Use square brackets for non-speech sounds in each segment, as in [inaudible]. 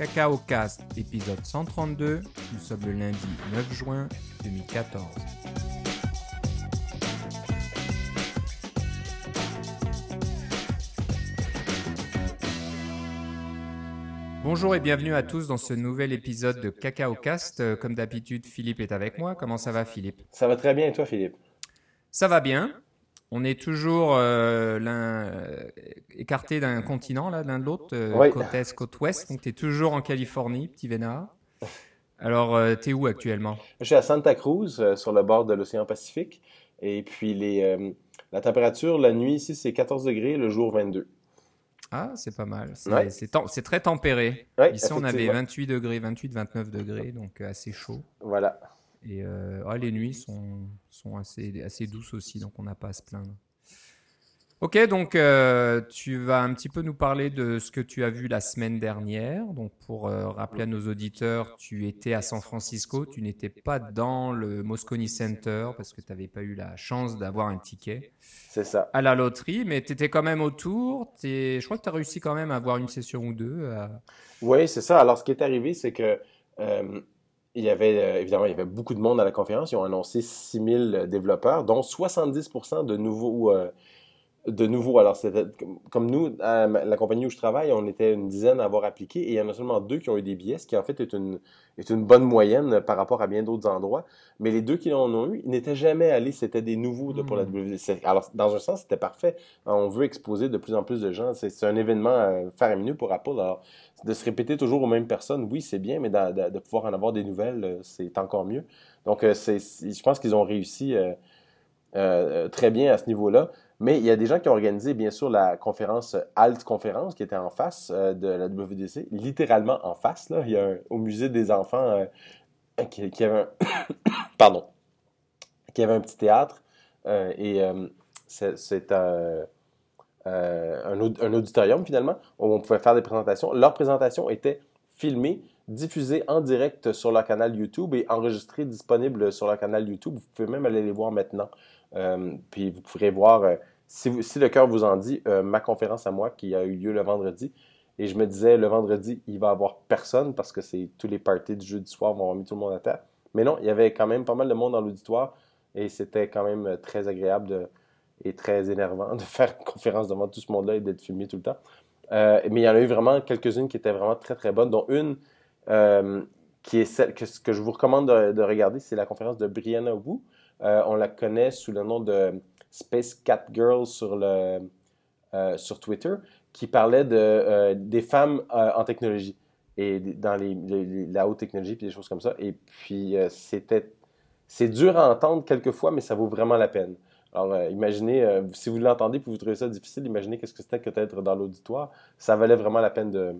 Cacao Cast, épisode 132. Nous sommes le lundi 9 juin 2014. Bonjour et bienvenue à tous dans ce nouvel épisode de Cacao Cast. Euh, Comme d'habitude, Philippe est avec moi. Comment ça va, Philippe? Ça va très bien et toi, Philippe? Ça va bien. On est toujours euh, l'un euh, écarté d'un continent, là, l'un de l'autre, euh, Oui. côte est, côte ouest. Donc, tu es toujours en Californie, petit vénard. Alors, euh, t'es où actuellement? Je suis à Santa Cruz, sur le bord de l'océan Pacifique. Et puis, les, la température, la nuit ici, c'est 14 degrés, le jour 22. Ah, c'est pas mal. C'est Ouais. tem- très tempéré. Ouais, Ici, on avait effectivement. 28 degrés, 28, 29 degrés, donc assez chaud. Voilà. Et euh, ah, les nuits sont, sont assez, assez douces aussi, donc on n'a pas à se plaindre. Ok, donc euh, tu vas un petit peu nous parler de ce que tu as vu la semaine dernière. Donc pour euh, rappeler à nos auditeurs, tu étais à San Francisco, tu n'étais pas dans le Moscone Center parce que tu n'avais pas eu la chance d'avoir un ticket C'est ça. à la loterie, mais tu étais quand même autour. Je crois que tu as réussi quand même à avoir une session ou deux. à- Oui, c'est ça. Alors, ce qui est arrivé, c'est que euh, il y avait, euh, évidemment, il y avait beaucoup de monde à la conférence. Ils ont annoncé 6000 développeurs, dont 70% de nouveaux, euh, de nouveaux. Alors, c'était comme- nous, à la compagnie où je travaille, on était une dizaine à avoir appliqué et il y en a seulement deux qui ont eu des billets, ce qui en fait est une, est une bonne moyenne par rapport à bien d'autres endroits. Mais les deux qui en ont eu, ils n'étaient jamais allés, c'était des nouveaux là, pour la Hmm. WWDC. Alors, dans un sens, c'était parfait. On veut exposer de plus en plus de gens. C'est un événement euh, faramineux pour Apple. Alors, de se répéter toujours aux mêmes personnes, oui, c'est bien, mais de, de pouvoir en avoir des nouvelles, euh, c'est encore mieux. Donc, euh, c'est, je pense qu'ils ont réussi euh, très bien à ce niveau-là. Mais il y a des gens qui ont organisé, bien sûr, la conférence euh, Alt Conférence, qui était en face euh, de la WWDC, littéralement en face. Là. Il y a un- au musée des enfants euh, qui, avait un... [coughs] Pardon. Qui avait un petit théâtre. et c'est, un, un auditorium, finalement, où on pouvait faire des présentations. Leur présentation était filmée, diffusée en direct sur leur canal YouTube et enregistrée, disponible sur leur canal YouTube. Vous pouvez même aller les voir maintenant. Euh, puis vous pourrez voir, euh, si, le cœur vous en dit, euh, ma conférence à moi qui a eu lieu le vendredi. Et je me disais, le vendredi, il va y avoir personne parce que c'est tous les parties du jeudi soir vont avoir mis tout le monde à terre. Mais non, il y avait quand même pas mal de monde dans l'auditoire et c'était quand même très agréable et très énervant [laughs] de faire une conférence devant tout ce monde-là et d'être filmé tout le temps. Mais il y en a eu vraiment quelques-unes qui étaient vraiment très très bonnes, dont une qui est celle que, que je vous recommande de, de regarder, c'est la conférence de Brianna Wu. Euh, on la connaît sous le nom de Space Cat Girl sur, le, euh, sur Twitter, qui parlait de, euh, des femmes en technologie et dans les, la haute technologie puis des choses comme ça. Et puis c'était c'est dur à entendre quelquefois, mais ça vaut vraiment la peine. Alors, imaginez, si vous l'entendez et vous trouvez ça difficile, imaginez qu'est-ce que c'était que d'être dans l'auditoire. Ça valait vraiment la peine de,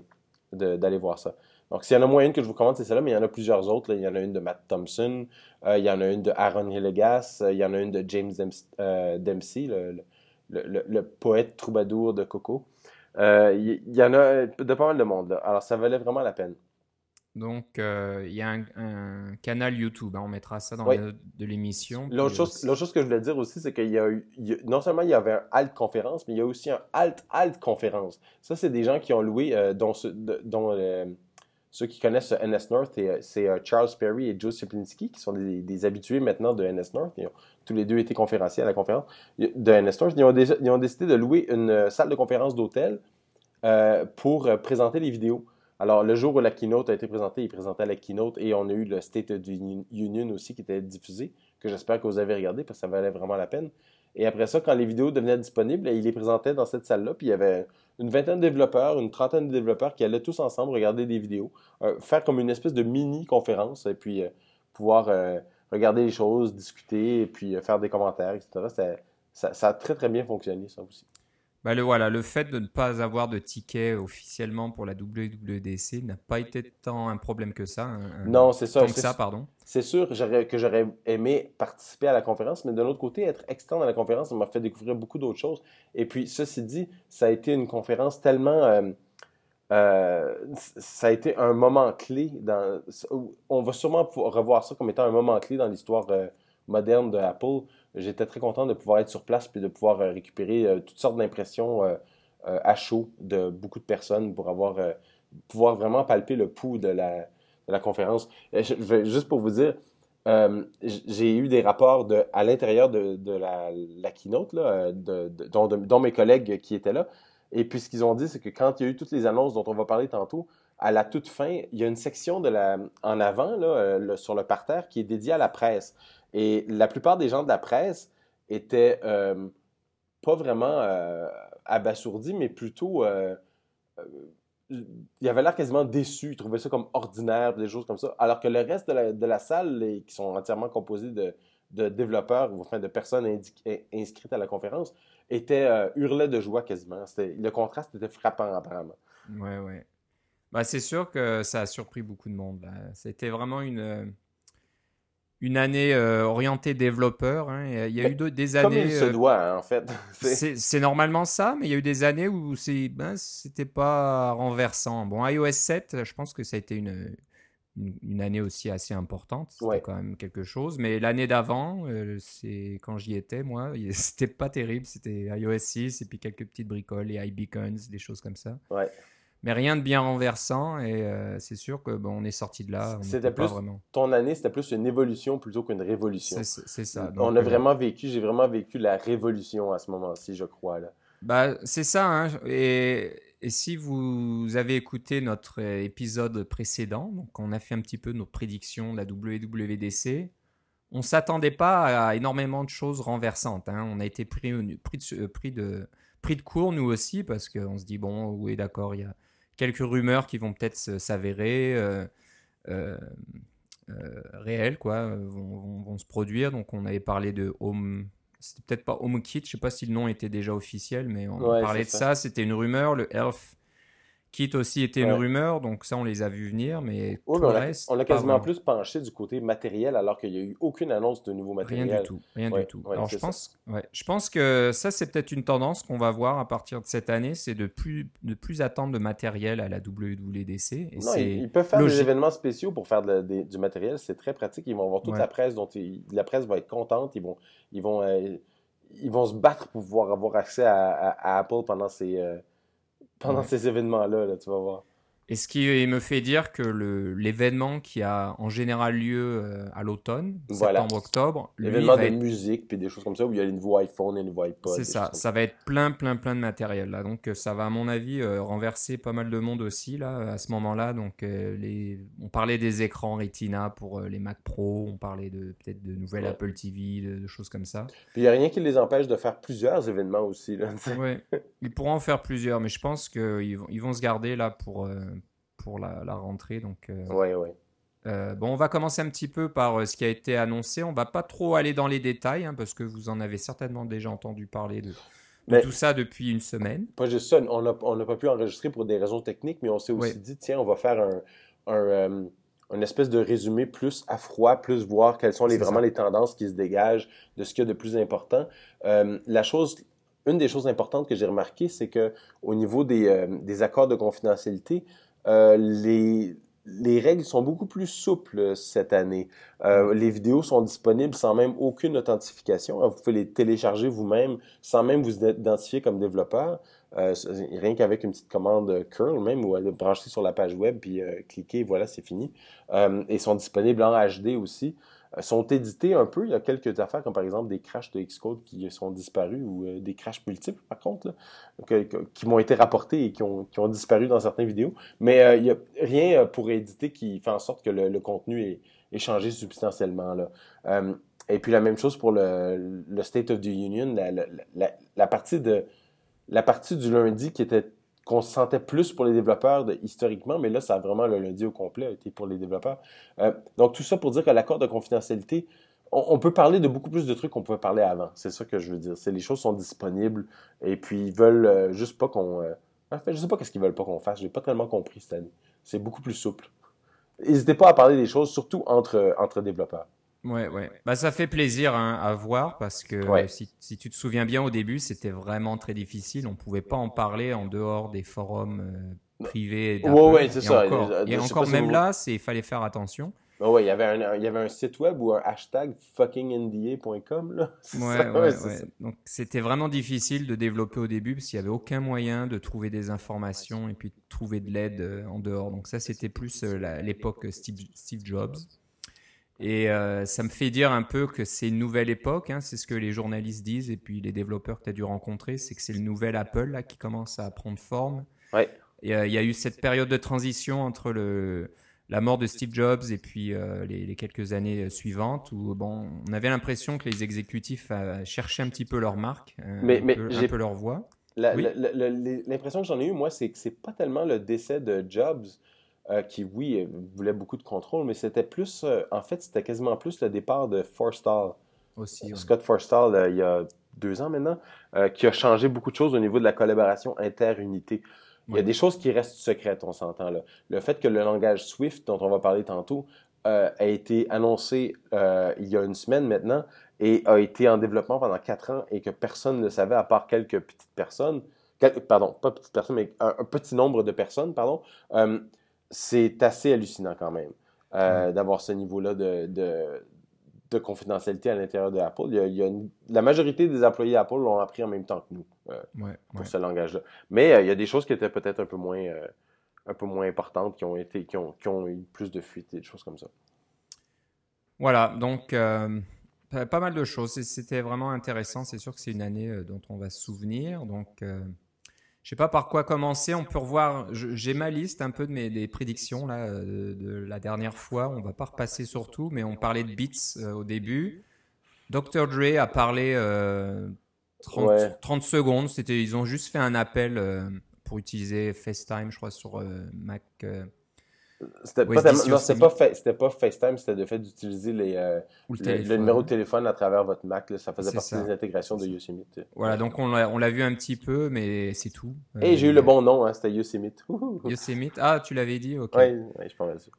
de- d'aller voir ça. Donc, s'il y en a moins une que je vous recommande, c'est celle-là, mais il y en a plusieurs autres. là. Il y en a une de Matt Thompson, euh, il y en a une de Aaron Hillegas, euh, il y en a une de James euh, Dempsey, le, le- le- le poète troubadour de Coco. Il y, en a de pas mal de monde. là. Alors, ça valait vraiment la peine. Donc, il y a un, un canal YouTube. hein, on mettra ça dans Oui. les notes de l'émission. L'autre chose, que je voulais dire aussi, c'est qu'il y a eu, il y a- non seulement il y avait un alt conférence, mais il y a aussi un alt alt conférence. Ça, c'est des gens qui ont loué, dont, ceux qui connaissent NS North, et, euh, c'est euh, Charles Perry et Joe Siplinski, qui sont des, habitués maintenant de NS North. Ils ont tous les deux été conférenciers à la conférence de NS North. Ils ont, décidé de louer une euh, salle de conférence d'hôtel pour présenter les vidéos. Alors, le jour où la keynote a été présentée, ils présentaient la keynote et on a eu le State of the Union aussi qui était diffusé, que j'espère que vous avez regardé parce que ça valait vraiment la peine. Et après ça, quand les vidéos devenaient disponibles, ils les présentaient dans cette salle-là, puis il y avait une vingtaine de développeurs, une trentaine de développeurs qui allaient tous ensemble regarder des vidéos, euh, faire comme une espèce de mini-conférence, et puis euh, pouvoir euh, regarder les choses, discuter, et puis faire des commentaires, etc. Ça a très très bien fonctionné, ça aussi. Bah, le, voilà, le fait de ne pas avoir de ticket officiellement pour la WWDC n'a pas été tant un problème que ça. un- Non, c'est ça. c'est- ça, pardon. C'est sûr que j'aurais aimé participer à la conférence, mais de l'autre côté, être externe à la conférence, ça m'a fait découvrir beaucoup d'autres choses. Et puis, ceci dit, ça a été une conférence tellement... euh, euh, ça a été un moment clé. Dans, on va sûrement revoir ça comme étant un moment clé dans l'histoire euh, moderne de Apple. J'étais très content de pouvoir être sur place puis de pouvoir euh, récupérer euh, toutes sortes d'impressions euh, à chaud de beaucoup de personnes pour avoir pouvoir vraiment palper le pouls de la, conférence. Juste pour vous dire, j'ai eu des rapports à l'intérieur de, la, keynote, dont, mes collègues qui étaient là. Et puis, ce qu'ils ont dit, c'est que quand il y a eu toutes les annonces dont on va parler tantôt, à la toute fin, il y a une section en avant, sur le parterre, qui est dédiée à la presse. Et la plupart des gens de la presse étaient euh, pas vraiment euh, abasourdis, mais plutôt il avait l'air quasiment déçu. Il trouvait ça comme ordinaire, des choses comme ça. Alors que le reste de la, salle, qui sont entièrement composés de, développeurs enfin de personnes inscrites à la conférence, était euh, de joie quasiment. Le contraste était frappant apparemment. Ouais, ouais. Bah, c'est sûr que ça a surpris beaucoup de monde. C'était vraiment une une année euh, orientée développeur. Hein. Il y a eu des années. Comme il se euh, doit, hein, en fait. [laughs] c'est normalement ça, mais il y a eu des années où ben, c'était pas renversant. Bon, iOS 7, je pense que ça a été une, une, année aussi assez importante. C'était quand même quelque chose. Mais l'année d'avant, euh, c'est quand j'y étais, moi, [laughs] c'était pas terrible. C'était iOS 6 et puis quelques petites bricoles, les iBeacons, des choses comme ça. Ouais mais rien de bien renversant et euh, c'est sûr que bon, on est sorti de là. C'était plus vraiment... ton année, c'était plus une évolution plutôt qu'une révolution. C'est ça. on a euh, vraiment vécu, j'ai vraiment vécu la révolution à ce moment-ci, je crois là. Bah c'est ça. Hein, et, et, si vous avez écouté notre épisode précédent, donc on a fait un petit peu nos prédictions de la WWDC. On s'attendait pas à énormément de choses renversantes. Hein. On a été pris, pris, de, pris, de, pris de court nous aussi parce qu'on se dit bon oui d'accord il y a quelques rumeurs qui vont peut-être s'avérer euh, euh, euh, réelles, quoi, vont, se produire. Donc, on avait parlé de Home. C'était peut-être pas HomeKit, je sais pas si le nom était déjà officiel, mais on parlait de ça. C'était une rumeur. Le Elf Kit aussi était une rumeur, donc ça, on les a vus venir, mais on, a, on a quasiment plus penché du côté matériel alors qu'il n'y a eu aucune annonce de nouveau matériel. Rien du tout, rien du tout. alors je pense, je pense que ça, c'est peut-être une tendance qu'on va voir à partir de cette année, c'est de plus, de plus attendre de matériel à la WWDC. Et non, ils, peuvent faire des événements spéciaux pour faire du matériel, c'est très pratique. Ils vont avoir toute la presse, dont la presse va être contente, ils vont, ils vont, euh, ils vont se battre pour pouvoir avoir accès à, Apple pendant ces... Euh, pendant ces événements-là, là, tu vas voir. Et ce qui me fait dire que l'événement qui a en général lieu euh, à l'automne, septembre-octobre, l'événement de musique puis des choses comme ça où il y a une voix iPhone et une voix iPod. C'est ça, ça va être plein, plein, plein de matériel là. Donc euh, ça va à mon avis euh, renverser pas mal de monde aussi là à ce moment-là. Donc les, on parlait des écrans Retina pour les Mac Pro, on parlait de peut-être de nouvelles Apple TV, de, choses comme ça. Puis il y a rien qui les empêche de faire plusieurs événements aussi là. ouais, ils pourront en faire plusieurs, mais je pense qu'ils vont, ils vont se garder là pour pour la, rentrée. Donc, euh, ouais, ouais. Euh, bon, on va commencer un petit peu par euh, ce qui a été annoncé. On va pas trop aller dans les détails hein, parce que vous en avez certainement déjà entendu parler de, tout ça depuis une semaine. Pas juste ça, on n'a pas pu enregistrer pour des raisons techniques, mais on s'est aussi dit, tiens, on va faire un, un espèce de résumé plus à froid, plus voir quelles sont les, vraiment les tendances qui se dégagent de ce qu'il y a de plus important. la chose, une des choses importantes que j'ai remarqué, c'est que au niveau des, des accords de confidentialité, euh, les, les règles sont beaucoup plus souples cette année. Euh, les vidéos sont disponibles sans même aucune authentification. Vous pouvez les télécharger vous-même sans même vous identifier comme développeur. Euh, rien qu'avec une petite commande curl même ou aller brancher sur la page web puis cliquer, voilà, c'est fini. et sont disponibles en HD aussi. Euh, sont édités un peu. Il y a quelques affaires, comme par exemple des crashs de Xcode qui sont disparus ou euh, des crashs multiples, par contre, qui m'ont été rapportés et qui ont, disparu dans certaines vidéos. Mais euh, il n'y a rien pour éditer qui fait en sorte que le, contenu est, est, changé substantiellement. Et puis la même chose pour le, State of the Union, la partie du lundi qui était qu'on se sentait plus pour les développeurs historiquement, mais là, ça a vraiment le lundi au complet été pour les développeurs. Euh, donc, tout ça pour dire que l'accord de confidentialité, on, peut parler de beaucoup plus de trucs qu'on pouvait parler avant. C'est ça que je veux dire. C'est les choses sont disponibles et puis ils veulent euh, juste pas qu'on. Euh, en fait, je sais pas qu'est-ce qu'ils veulent pas qu'on fasse. J'ai pas tellement compris cette année. C'est beaucoup plus souple. N'hésitez pas à parler des choses, surtout entre, entre développeurs. Ouais, ouais. Bah, ça fait plaisir hein, à voir parce que si, si, tu te souviens bien au début, c'était vraiment très difficile. On pouvait pas en parler en dehors des forums euh, privés. Ouais, ouais, c'est ça. Et encore, et encore même là, c'est il fallait faire attention. Oh ouais, il y avait un, il y avait un site web ou un hashtag fuckingnda.com là. [laughs] Ouais, ouais, ouais. Donc c'était vraiment difficile de développer au début parce qu'il n'y avait aucun moyen de trouver des informations et puis de trouver de l'aide euh, en dehors. Donc ça c'était plus euh, l'époque Steve, Steve, Jobs. Et euh, ça me fait dire un peu que c'est une nouvelle époque, hein, c'est ce que les journalistes disent et puis les développeurs que tu as dû rencontrer, c'est que c'est le nouvel Apple là qui commence à prendre forme. Ouais. Et il y a eu cette période de transition entre le la mort de Steve Jobs et puis euh, les, quelques années euh, suivantes où bon, on avait l'impression que les exécutifs euh, cherchaient un petit peu leur marque, mais, un, peu, un peu leur voix. L'impression que j'en ai eu, moi, c'est que c'est pas tellement le décès de Jobs qui, oui, voulait beaucoup de contrôle, mais c'était plus, en fait, c'était quasiment plus le départ de Forstall. Aussi, Scott Forstall, il y a deux ans maintenant, qui a changé beaucoup de choses au niveau de la collaboration inter-unité. Il y a des choses qui restent secrètes, on s'entend là. Le fait que le langage Swift, dont on va parler tantôt, euh, a été annoncé euh, il y a une semaine maintenant et a été en développement pendant quatre ans et que personne ne savait à part quelques petites personnes, pardon, pas petites personnes, mais un, petit nombre de personnes, pardon, euh, c'est assez hallucinant quand même d'avoir ce niveau-là de, de confidentialité à l'intérieur de Apple. Il y a, la majorité des employés Apple l'ont appris en même temps que nous euh, pour ce langage-là. Mais euh, il y a des choses qui étaient peut-être un peu moins euh, un peu moins importantes, qui ont été qui ont, qui ont eu plus de fuites et des choses comme ça. Voilà, donc pas mal de choses. C'était vraiment intéressant. C'est sûr que c'est une année dont on va se souvenir. Donc je sais pas par quoi commencer. On peut revoir. J'ai ma liste un peu de mes des prédictions là euh, de, la dernière fois. On va pas repasser sur tout, mais on parlait de Beats euh, au début. Dr Dre a parlé 30, euh, 30, secondes. C'était, ils ont juste fait un appel pour utiliser FaceTime, je crois, sur Mac. C'était pas, pas, pas, FaceTime, c'était le fait d'utiliser les, euh, le, numéro de téléphone à travers votre Mac. ça faisait partie des intégrations de Yosemite. Voilà, donc on l'a vu un petit peu, mais c'est tout. Et j'ai eu le euh, bon nom, hein, c'était Yosemite. [laughs] Yosemite, ah, tu l'avais dit, ok. Oui, ouais, je pense ça.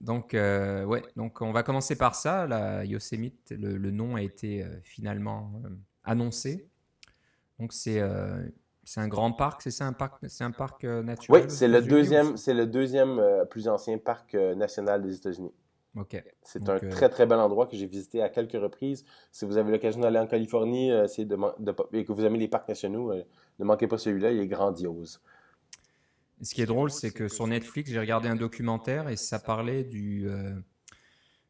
Donc, euh, ouais, donc on va commencer par ça. La Yosemite, le, le nom a été finalement annoncé. Donc c'est c'est un grand parc, c'est ça un parc, c'est un parc euh, naturel. Oui, c'est le deuxième, c'est le deuxième euh, plus ancien parc euh, national des États-Unis. Ok. C'est un très très bel endroit que j'ai visité à quelques reprises. Si vous avez l'occasion d'aller en Californie, de, et que vous aimez les parcs nationaux, ne manquez pas celui-là, il est grandiose. ce qui est drôle, c'est que sur Netflix, j'ai regardé un documentaire et ça parlait du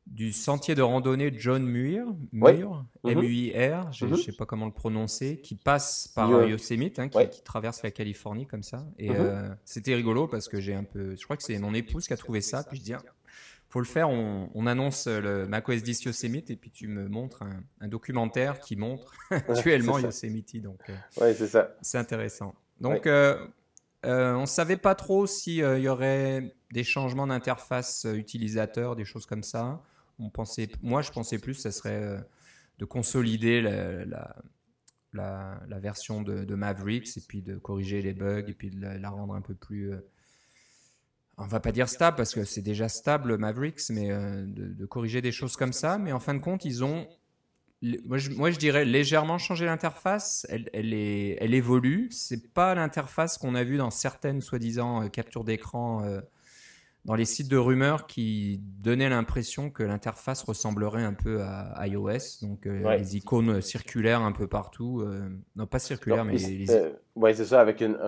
du sentier de randonnée John Muir, Muir M-U-I-R, mhm. je ne mhm. sais pas comment le prononcer, qui passe par Yosemite, hein, qui, traverse la Californie comme ça. Et mhm. euh, c'était rigolo parce que j'ai un peu, je crois que c'est mon épouse qui a trouvé ça, puis je dis, ah, faut le faire, on, annonce le macOS 10 Yosemite et puis tu me montres un, documentaire qui montre [laughs] actuellement Yosemite. Donc, euh, c'est ça. C'est intéressant. Donc, euh, on ne savait pas trop s'il y aurait des changements d'interface utilisateur, des choses comme ça pensait, moi, je pensais plus, ça serait euh, de consolider la, la, version de, Mavericks et puis de corriger les bugs et puis de la, rendre un peu plus. Euh, on va pas dire stable parce que c'est déjà stable Mavericks, mais euh, de, corriger des choses comme ça. Mais en fin de compte, ils ont. Moi je, moi, je dirais légèrement changé l'interface. Elle, elle, est, elle évolue. C'est pas l'interface qu'on a vu dans certaines soi-disant captures d'écran dans les sites de rumeurs qui donnaient l'impression que l'interface ressemblerait un peu à iOS, donc euh, les icônes circulaires un peu partout. Euh, non, pas circulaires, mais. Les... Euh, oui, c'est ça, avec une,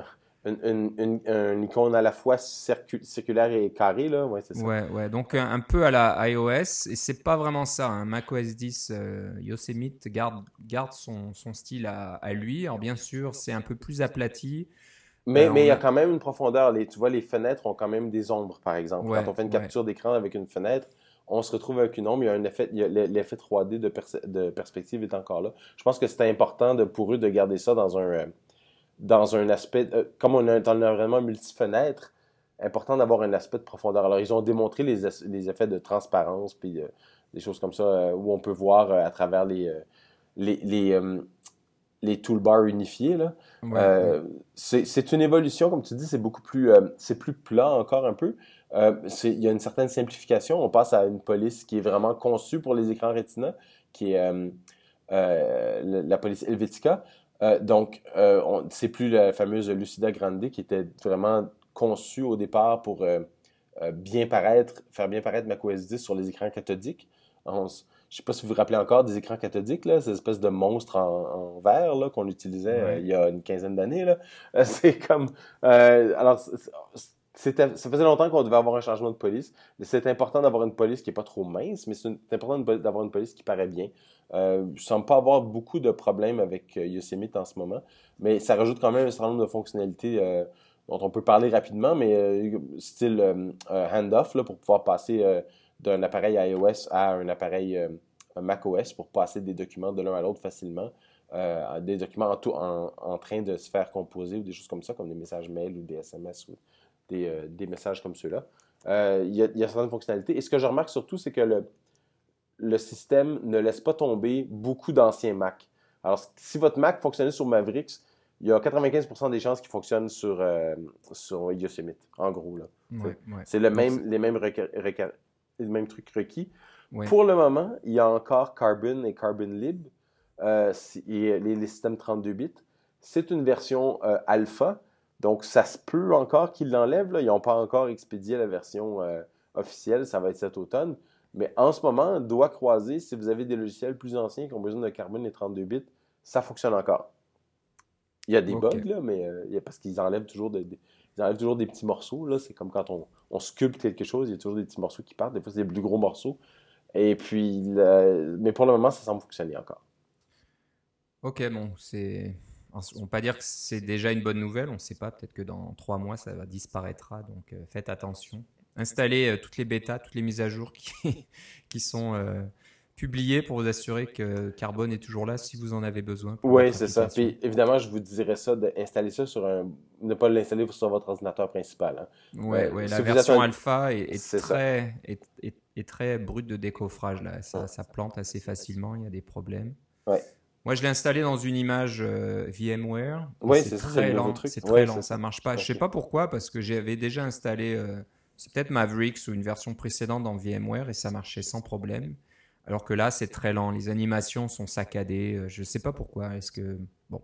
une, une, icône à la fois circulaire et carrée, là. Ouais, c'est ça. Ouais, ouais, donc un, peu à la iOS, et c'est pas vraiment ça. Hein. macOS 10, Yosemite garde, garde son, son style à, à lui. Alors, bien sûr, c'est un peu plus aplati. Mais, ben, mais il y a quand même une profondeur. Les, tu vois, les fenêtres ont quand même des ombres, par exemple. Quand on fait une capture d'écran avec une fenêtre, on se retrouve avec une ombre. Il y a un effet, l'effet 3D de, de, perspective est encore là. Je pense que c'est important de, pour eux de garder ça dans un, euh, dans un aspect, euh, comme on a un environnement multi-fenêtre, important d'avoir un aspect de profondeur. Alors, ils ont démontré les, les effets de transparence, puis euh, des choses comme ça, où on peut voir à travers les, les, les, les toolbars unifiés. Là. Euh, c'est une évolution, comme tu dis, c'est beaucoup plus, euh, c'est plus plat encore un peu. Euh, il y a une certaine simplification. On passe à une police qui est vraiment conçue pour les écrans Retina, qui est la police Helvetica. donc, c'est plus la fameuse Lucida Grande qui était vraiment conçue au départ pour bien paraître, faire bien paraître macOS 10 sur les écrans cathodiques. On, je sais pas si vous vous rappelez encore des écrans cathodiques, là, ces espèces de monstres en, verre là, qu'on utilisait euh, il y a une quinzaine d'années. Là. Euh, [laughs] c'est comme. Euh, alors, ça faisait longtemps qu'on devait avoir un changement de police. C'est important d'avoir une police qui n'est pas trop mince, mais c'est important d'avoir une police qui paraît bien. Euh, je ne semble pas avoir beaucoup de problèmes avec Yosemite en ce moment, mais ça rajoute quand même un certain nombre de fonctionnalités dont on peut parler rapidement, mais style handoff pour pouvoir passer d'un appareil iOS à un appareil euh, macOS pour passer des documents de l'un à l'autre facilement. Euh, des documents en, tout, en, train de se faire composer ou des choses comme ça, comme des messages mail ou des SMS ou des, euh, des messages comme ceux-là. Il y, a, y, a certaines fonctionnalités. Et ce que je remarque surtout, c'est que le, le système ne laisse pas tomber beaucoup d'anciens Mac. Alors, si votre Mac fonctionnait sur Mavericks, il y a 95% des chances qu'il fonctionne sur, sur Yosemite, en gros. Là. C'est le même, les mêmes le même truc requis. Pour le moment, il y a encore Carbon et Carbon Lib, euh, et les, systèmes 32 bits. C'est une version euh, alpha, donc ça se peut encore qu'ils l'enlèvent. Ils n'ont pas encore expédié la version euh, officielle, ça va être cet automne. Mais en ce moment, doigt croisé, si vous avez des logiciels plus anciens qui ont besoin de Carbon et 32 bits, ça fonctionne encore. Il y a des bugs, là, mais parce qu'ils enlèvent toujours des ils enlèvent toujours des petits morceaux. Là. C'est comme quand on, sculpte quelque chose, il y a toujours des petits morceaux qui partent. Des fois, c'est des plus gros morceaux. Et puis, mais pour le moment, ça semble fonctionner encore. Ok, bon, c'est. On ne peut pas dire que c'est déjà une bonne nouvelle. On ne sait pas. Peut-être que dans trois mois, ça disparaîtra. Donc, euh, faites attention. Installez euh, toutes les bêtas, toutes les mises à jour qui, [laughs] qui sont euh, publié pour vous assurer que Carbone est toujours là si vous en avez besoin. Oui, c'est ça. Puis évidemment, je vous dirais ça d'installer ça sur un. ne pas l'installer sur votre ordinateur principal. Hein. Oui, ouais, euh, la version alpha est, très, est, très brute de décoffrage. Là. Ça, ça, plante assez facilement, il y a des problèmes. Ouais. Moi, je l'ai installé dans une image euh, VMware. Oui, c'est très lent. C'est très lent, ça marche pas. Je sais pas pourquoi, parce que j'avais déjà installé. Euh, c'est peut-être Mavericks ou une version précédente dans VMware et ça marchait sans problème. Alors que là, c'est très lent. Les animations sont saccadées. Euh, je ne sais pas pourquoi. Est-ce que bon,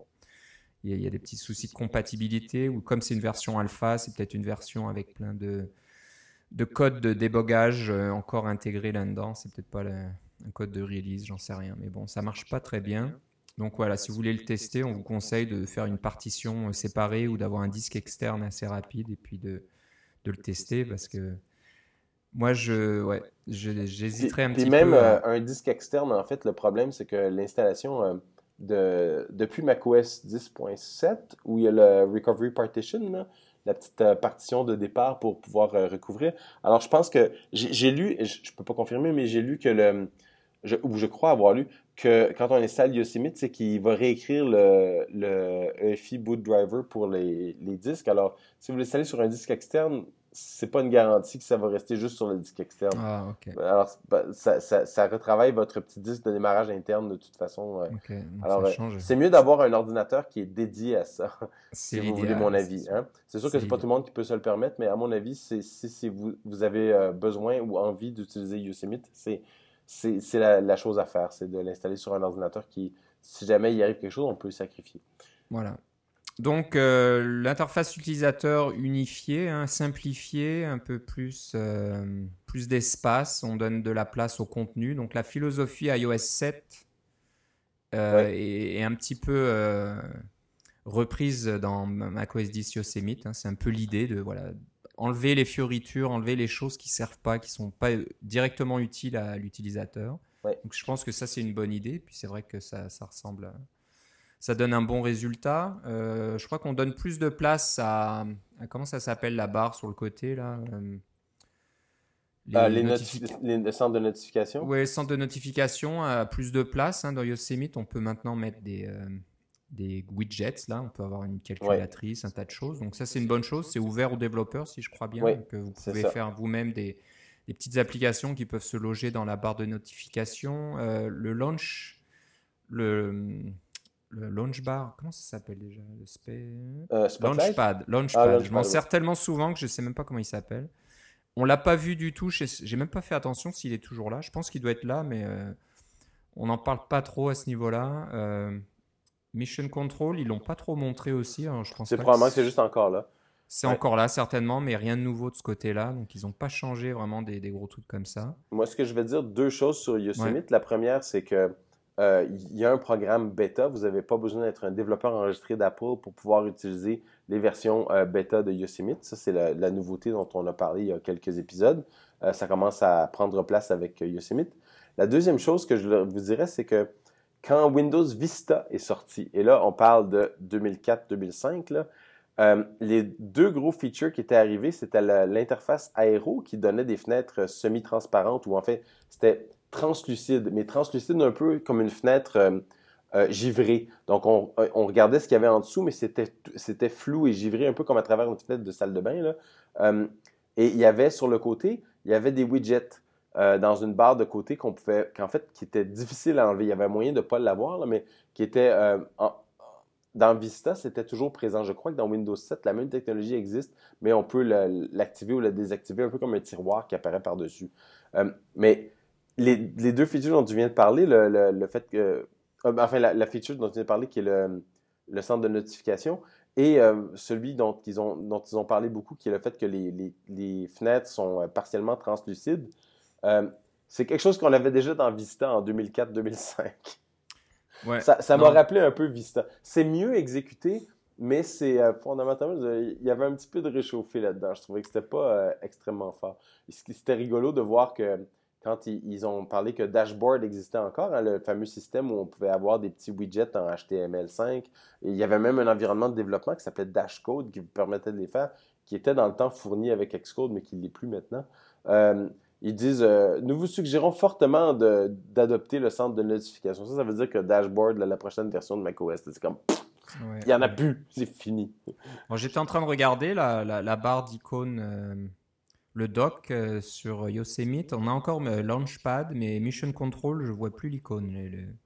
il y, a des petits soucis de compatibilité ou comme c'est une version alpha, c'est peut-être une version avec plein de de codes de débogage euh, encore intégrés là-dedans. C'est peut-être pas un code de release, j'en sais rien. Mais bon, ça marche pas très bien. Donc voilà, si vous voulez le tester, on vous conseille de faire une partition euh, séparée ou d'avoir un disque externe assez rapide et puis de, de le tester parce que moi, je, ouais, j'hésiterais un petit peu. même euh, un disque externe, en fait, le problème, c'est que l'installation euh, de, depuis macOS 10.7, où il y a le Recovery Partition, la petite euh, partition de départ pour pouvoir recouvrir. Alors, je pense que j'ai lu, je ne peux pas confirmer, mais j'ai lu que le, je, ou je crois avoir lu, que quand on installe Yosemite, c'est qu'il va réécrire le, le EFI boot driver pour les, les disques. Alors, si vous l'installez sur un disque externe, c'est pas une garantie que ça va rester juste sur le disque externe. Ah, ok. Alors, ça, ça, ça, retravaille votre petit disque de démarrage interne de toute façon. Alors, euh, c'est mieux d'avoir un ordinateur qui est dédié à ça, [laughs] si vous voulez mon avis. Hein. C'est sûr que c'est pas tout le monde qui peut se le permettre, mais à mon avis, si, si vous, vous avez euh, besoin ou envie d'utiliser Yosemite, c'est c'est la, la, chose à faire, c'est de l'installer sur un ordinateur qui, si jamais il arrive quelque chose, on peut le sacrifier. Voilà. Donc euh, l'interface utilisateur unifiée, hein, simplifiée, un peu plus, euh, plus d'espace, on donne de la place au contenu. Donc la philosophie iOS 7 euh, est, un petit peu reprise dans macOS 10 Yosemite. Hein. C'est un peu l'idée de voilà, enlever les fioritures, enlever les choses qui ne servent pas, qui ne sont pas directement utiles à l'utilisateur. Donc je pense que ça c'est une bonne idée. Puis c'est vrai que ça, ça ressemble à ça donne un bon résultat. Euh, je crois qu'on donne plus de place à, comment ça s'appelle la barre sur le côté là euh, ah, les, les, centres de notification Oui, centres de notification a plus de place. Hein, dans Yosemite, on peut maintenant mettre des, euh, des widgets. Là, on peut avoir une calculatrice, un tas de choses. Donc ça, c'est une bonne chose. C'est ouvert aux développeurs, si je crois bien. Donc, vous pouvez faire vous-même des, des, petites applications qui peuvent se loger dans la barre de notification. le launch, le le launch bar, comment ça s'appelle déjà le euh, Launchpad. Launchpad. Ah, je m'en sers tellement souvent que je ne sais même pas comment il s'appelle. On l'a pas vu du tout. J'ai même pas fait attention s'il est toujours là. Je pense qu'il doit être là, mais euh, on n'en parle pas trop à ce niveau-là. Euh, Mission Control, ils l'ont pas trop montré aussi. Hein, c'est probablement que c'est juste encore là. C'est encore là, certainement, mais rien de nouveau de ce côté-là. Donc, ils n'ont pas changé vraiment des, gros trucs comme ça. Moi, ce que je vais dire, deux choses sur Yosemite. La première, c'est que euh, il y a un programme bêta. Vous n'avez pas besoin d'être un développeur enregistré d'Apple pour pouvoir utiliser les versions euh, bêta de Yosemite. Ça, c'est la, nouveauté dont on a parlé il y a quelques épisodes. Euh, ça commence à prendre place avec Yosemite. La deuxième chose que je vous dirais, c'est que quand Windows Vista est sorti, et là, on parle de 2004-2005, euh, les deux gros features qui étaient arrivés, c'était l'interface aéro qui donnait des fenêtres semi-transparentes ou en fait, c'était translucide, mais translucide un peu comme une fenêtre euh, euh, givrée. Donc, on, regardait ce qu'il y avait en dessous, mais c'était flou et givré un peu comme à travers une fenêtre de salle de bain. et il y avait sur le côté, il y avait des widgets. dans une barre de côté qu'on pouvait, qu'en fait, qui était difficile à enlever. Il y avait moyen de ne pas l'avoir, mais qui était dans Vista, c'était toujours présent. Je crois que dans Windows 7, la même technologie existe, mais on peut l'activer ou le désactiver un peu comme un tiroir qui apparaît par-dessus. Euh, mais les, deux features dont tu viens de parler, le, fait que. Euh, enfin, la, feature dont tu viens de parler qui est le, centre de notification, et euh, celui dont ils, ont, dont ils ont parlé beaucoup, qui est le fait que les, les fenêtres sont partiellement translucides. c'est quelque chose qu'on avait déjà dans Vista en 2004-2005 ça m'a rappelé un peu Vista. C'est mieux exécuté, mais c'est euh, fondamentalement, il y avait un petit peu de réchauffé là-dedans. Je trouvais que c'était pas euh, extrêmement fort. C'était rigolo de voir que quand ils, ont parlé que Dashboard existait encore, hein, le fameux système où on pouvait avoir des petits widgets en HTML5, il y avait même un environnement de développement qui s'appelait Dashcode qui vous permettait de les faire, qui était dans le temps fourni avec Xcode, mais qui ne l'est plus maintenant. Euh, ils disent euh, Nous vous suggérons fortement d'adopter le centre de notification. Ça, ça veut dire que Dashboard, la prochaine version de macOS, c'est comme il n'y en a plus, c'est fini. J'étais en train de regarder la, barre d'icônes, euh, le dock euh, sur Yosemite. On a encore Launchpad, mais Mission Control, je vois plus l'icône.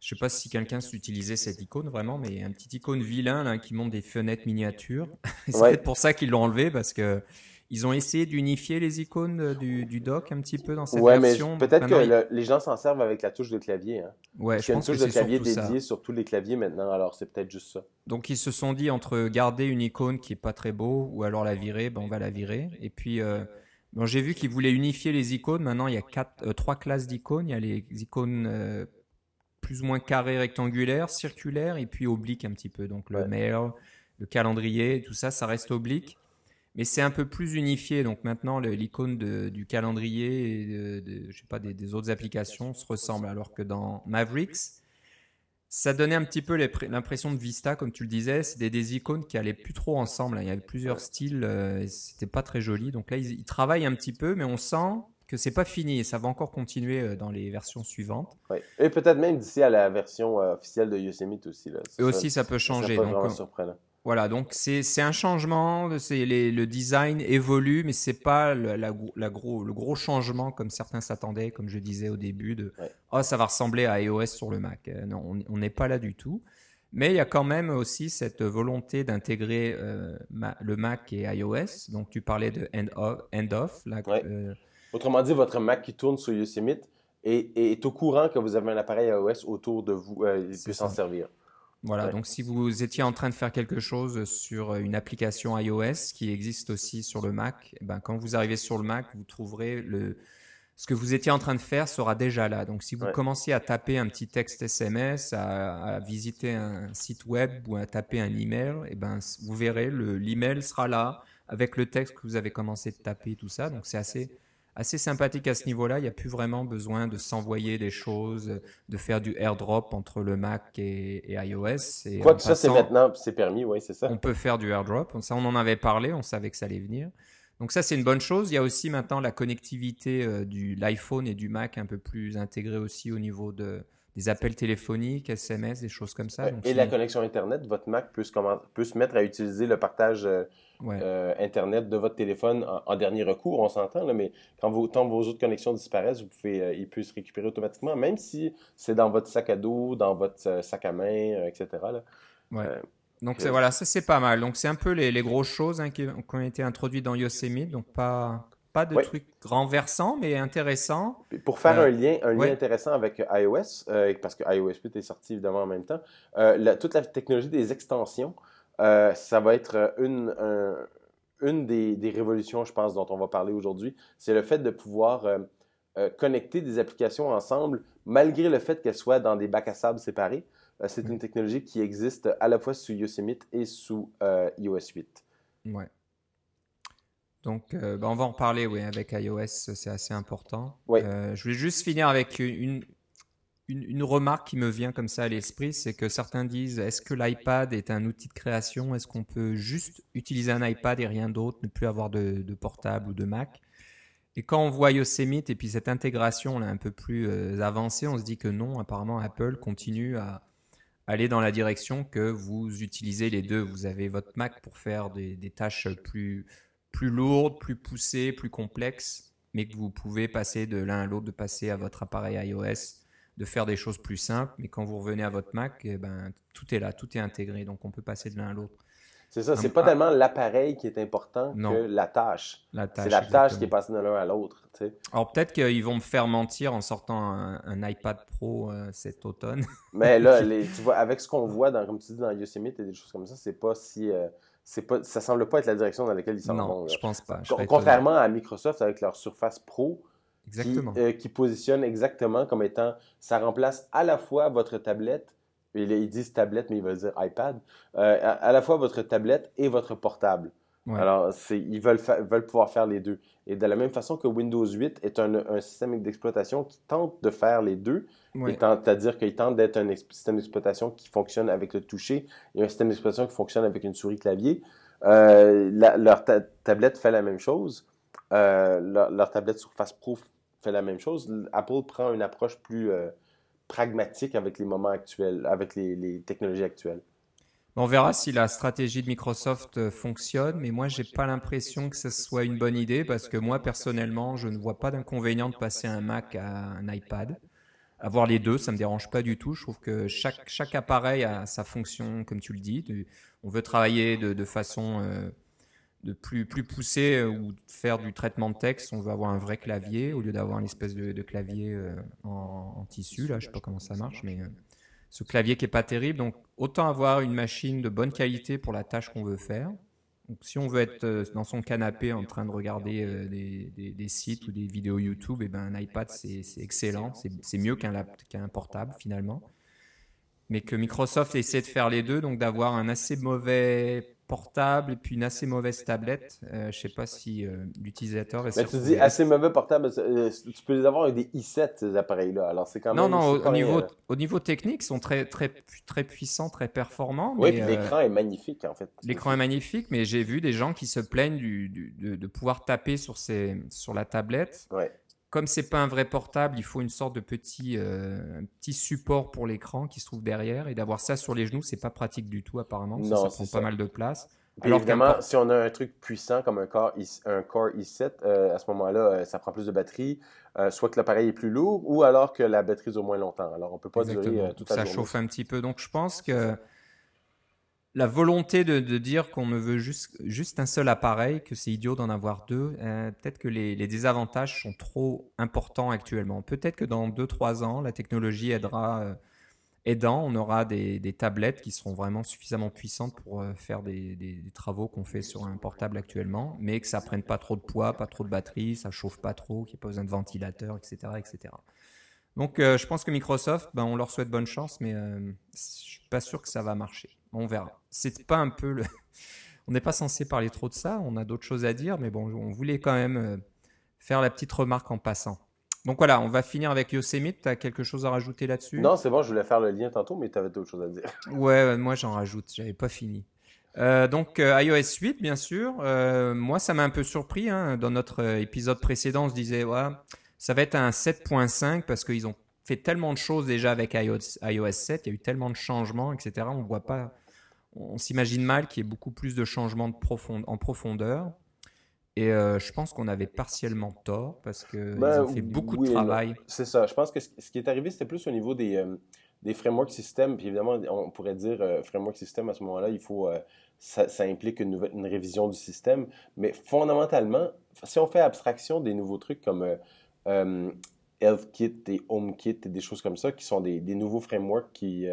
Je sais pas si quelqu'un s'utilisait cette icône vraiment, mais un petit icône vilain là, qui montre des fenêtres miniatures. [laughs] c'est peut-être pour ça qu'ils l'ont enlevé parce que ils ont essayé d'unifier les icônes du, du, dock un petit peu dans cette ouais, version. mais peut-être que les gens s'en servent avec la touche de clavier. Hein. Ouais, je pense une touche de clavier dédiée sur tous les claviers maintenant, alors c'est peut-être juste ça. Donc ils se sont dit entre garder une icône qui est pas très beau ou alors la virer, ben on va la virer. Et puis euh, bon, j'ai vu qu'ils voulaient unifier les icônes. Maintenant il y a quatre, euh, trois classes d'icônes. Il y a les icônes euh, plus ou moins carrées, rectangulaires, circulaires et puis obliques un petit peu. Donc le mail, le calendrier, tout ça, ça reste oblique mais c'est un peu plus unifié. Donc maintenant, l'icône du calendrier et de, je sais pas, des, autres applications se ressemble. Alors que dans Mavericks, ça donnait un petit peu l'impression de Vista, comme tu le disais. C'était des icônes qui allaient plus trop ensemble. Il y avait plusieurs styles, euh, et c'était pas très joli. Donc là, ils, travaillent un petit peu, mais on sent que c'est pas fini et ça va encore continuer euh, dans les versions suivantes. Et peut-être même d'ici à la version euh, officielle de Yosemite aussi. Là. Et aussi, ça peut changer. Ça, donc, surprenant. Voilà, donc c'est un changement, le design évolue, mais c'est pas le, la, gros, le gros changement comme certains s'attendaient, comme je disais au début, de oh ça va ressembler à iOS sur le Mac. Euh, non, on n'est pas là du tout. Mais il y a quand même aussi cette volonté d'intégrer euh, le Mac et iOS. Donc tu parlais de end-off. End euh, Autrement dit, votre Mac qui tourne sur Yosemite est, est, au courant que vous avez un appareil iOS autour de vous, il peut s'en servir. Voilà, donc si vous étiez en train de faire quelque chose sur une application iOS qui existe aussi sur le Mac, eh ben, quand vous arrivez sur le Mac, vous trouverez le, ce que vous étiez en train de faire sera déjà là. Donc si vous commenciez à taper un petit texte SMS, à, visiter un site web ou à taper un email, eh ben, vous verrez, l'email sera là avec le texte que vous avez commencé de taper, tout ça. Donc c'est assez assez sympathique à ce niveau-là. Il n'y a plus vraiment besoin de s'envoyer des choses, de faire du airdrop entre le Mac et, iOS. Et Quoi que ça, c'est maintenant, c'est permis, oui, c'est ça. On peut faire du airdrop. Ça, on en avait parlé, on savait que ça allait venir. Donc ça, c'est une bonne chose. Il y a aussi maintenant la connectivité euh, de l'iPhone et du Mac un peu plus intégrée aussi au niveau de, des appels téléphoniques, SMS, des choses comme ça. et la connexion Internet, votre Mac peut se, peut se mettre à utiliser le partage euh, euh, Internet de votre téléphone en, dernier recours, on s'entend, mais quand vos, tant vos autres connexions disparaissent, vous pouvez, euh, il peut se récupérer automatiquement, même si c'est dans votre sac à dos, dans votre euh, sac à main, etc. donc voilà, ça c'est pas mal. Donc c'est un peu les, les grosses choses hein, qui, ont été introduites dans Yosemite, donc pas, pas de trucs renversants, mais intéressants. Pour faire un lien, un lien intéressant avec iOS, parce que iOS 8 est sorti évidemment en même temps, toute la technologie des extensions ça va être une, une des, des, révolutions, je pense, dont on va parler aujourd'hui. C'est le fait de pouvoir connecter des applications ensemble, malgré le fait qu'elles soient dans des bacs à sable séparés. c'est une technologie qui existe à la fois sous Yosemite et sous iOS 8. Ouais. Donc, euh, bah, on va en parler, oui, avec iOS, c'est assez important. Oui. Euh, je voulais juste finir avec une, une, remarque qui me vient comme ça à l'esprit, c'est que certains disent, est-ce que l'iPad est un outil de création? Est-ce qu'on peut juste utiliser un iPad et rien d'autre, ne plus avoir de, portable ou de Mac? Et quand on voit Yosemite et puis cette intégration là un peu plus euh, avancée, on se dit que non, apparemment Apple continue à aller dans la direction que vous utilisez les deux. Vous avez votre Mac pour faire des, des tâches plus plus lourde, plus poussée, plus complexe, mais que vous pouvez passer de l'un à l'autre, de passer à votre appareil iOS, de faire des choses plus simples. Mais quand vous revenez à votre Mac, eh ben, tout est là, tout est intégré. Donc on peut passer de l'un à l'autre. C'est ça, c'est pas tellement l'appareil qui est important que la tâche. c'est la tâche qui est passée de l'un à l'autre. Alors peut-être qu'ils vont me faire mentir en sortant un, iPad Pro euh, cet automne. [laughs] Mais là, [laughs] les, tu vois, avec ce qu'on voit dans, comme tu dis, dans Yosemite et des choses comme ça, c'est pas si. Euh, c'est pas, ça semble pas être la direction dans laquelle ils s'en vont. Non, je pense pas. contrairement à Microsoft avec leur Surface Pro, exactement. Qui, euh, qui, positionne exactement comme étant, ça remplace à la fois votre tablette, ils disent tablette, mais ils veulent dire iPad, euh, à, la fois votre tablette et votre portable. Alors, ils veulent, veulent pouvoir faire les deux. Et de la même façon que Windows 8 est un, un système d'exploitation qui tente de faire les deux, c'est-à-dire qu'il tente d'être un système d'exploitation qui fonctionne avec le toucher et un système d'exploitation qui fonctionne avec une souris clavier. Euh, leur tablette fait la même chose. Euh, leur, tablette Surface Pro la même chose. Apple prend une approche plus euh, pragmatique avec les moments actuels, avec les technologies actuelles. On verra si la stratégie de Microsoft euh, fonctionne, mais moi, j'ai pas l'impression que ce soit une bonne idée parce que moi, personnellement, je ne vois pas d'inconvénient de passer un Mac à un iPad. Avoir les deux, ça me dérange pas du tout. Je trouve que chaque, chaque appareil a sa fonction, comme tu le dis. On veut travailler de, façon euh, de plus, plus poussée euh, ou faire du traitement de texte. On veut avoir un vrai clavier au lieu d'avoir une espèce de, clavier en, tissu. Là, je sais pas comment ça marche, mais ce clavier qui est pas terrible. Donc, autant avoir une machine de bonne qualité pour la tâche qu'on veut faire. Donc, si on veut être euh, dans son canapé en train de regarder euh, des, sites ou des vidéos YouTube, et eh ben, un iPad, c'est excellent. C'est mieux qu'un qu'un portable, finalement. Mais que Microsoft essaie de faire les deux, donc d'avoir un assez mauvais portable et puis une assez mauvaise tablette. Euh, je sais pas si euh, l'utilisateur est. Mais tu dis assez mauvais portable, euh, tu peux les avoir avec des i7 ces appareils-là. Alors c'est quand même. Non non, au, niveau au niveau technique, ils sont très très très puissants, très performants. Oui, l'écran est magnifique en fait. L'écran est magnifique, mais j'ai vu des gens qui se plaignent du, de, de, pouvoir taper sur ces sur la tablette. Ouais comme c'est pas un vrai portable, il faut une sorte de petit, euh, petit support pour l'écran qui se trouve derrière. Et d'avoir ça sur les genoux, c'est pas pratique du tout apparemment. ça, prend pas mal de place. Alors évidemment, si on a un truc puissant comme un Core, un Core i7, euh, à ce moment-là, euh, ça prend plus de batterie. soit que l'appareil est plus lourd, ou alors que la batterie dure moins longtemps. Alors on peut pas durer toute la Ça chauffe un petit peu. Donc je pense que la volonté de, dire qu'on ne veut juste, un seul appareil, que c'est idiot d'en avoir deux, euh, peut-être que les, désavantages sont trop importants actuellement. Peut-être que dans 2-3 ans, la technologie aidera, euh, aidant, on aura des, tablettes qui seront vraiment suffisamment puissantes pour euh, faire des, travaux qu'on fait sur un portable actuellement, mais que ça prenne pas trop de poids, pas trop de batterie, ça chauffe pas trop, qu'il n'y ait pas besoin de ventilateur, etc. etc. Donc je pense que Microsoft, ben, on leur souhaite bonne chance, mais je suis pas sûr que ça va marcher. On verra. C'est pas un peu le. [laughs] on n'est pas censé parler trop de ça. On a d'autres choses à dire, mais bon, on voulait quand même euh, faire la petite remarque en passant. Donc voilà, on va finir avec Yosemite. Tu as quelque chose à rajouter là-dessus? Non, c'est bon, je voulais faire le lien tantôt, mais tu avais d'autres choses à dire. [laughs] ouais, moi j'en rajoute, j'avais pas fini. Euh, donc euh, iOS 8, bien sûr. moi, ça m'a un peu surpris. Hein. Dans notre épisode précédent, on se disait, ouais, ça va être un 7.5 parce qu'ils ont fait tellement de choses déjà avec iOS, iOS 7. Il y a eu tellement de changements, etc. On ne voit pas on s'imagine mal qu'il y ait beaucoup plus de changements en profondeur. Et euh, je pense qu'on avait partiellement tort parce qu'ils ben, ont fait beaucoup de travail. C'est ça. Je pense que ce qui est arrivé, c'était plus au niveau des, euh, des framework systems. Puis évidemment, on pourrait dire euh, framework system à ce moment-là, il faut. Ça, implique une, une, révision du système. Mais fondamentalement, si on fait abstraction des nouveaux trucs comme HealthKit et HomeKit et des choses comme ça, qui sont des, des nouveaux frameworks qui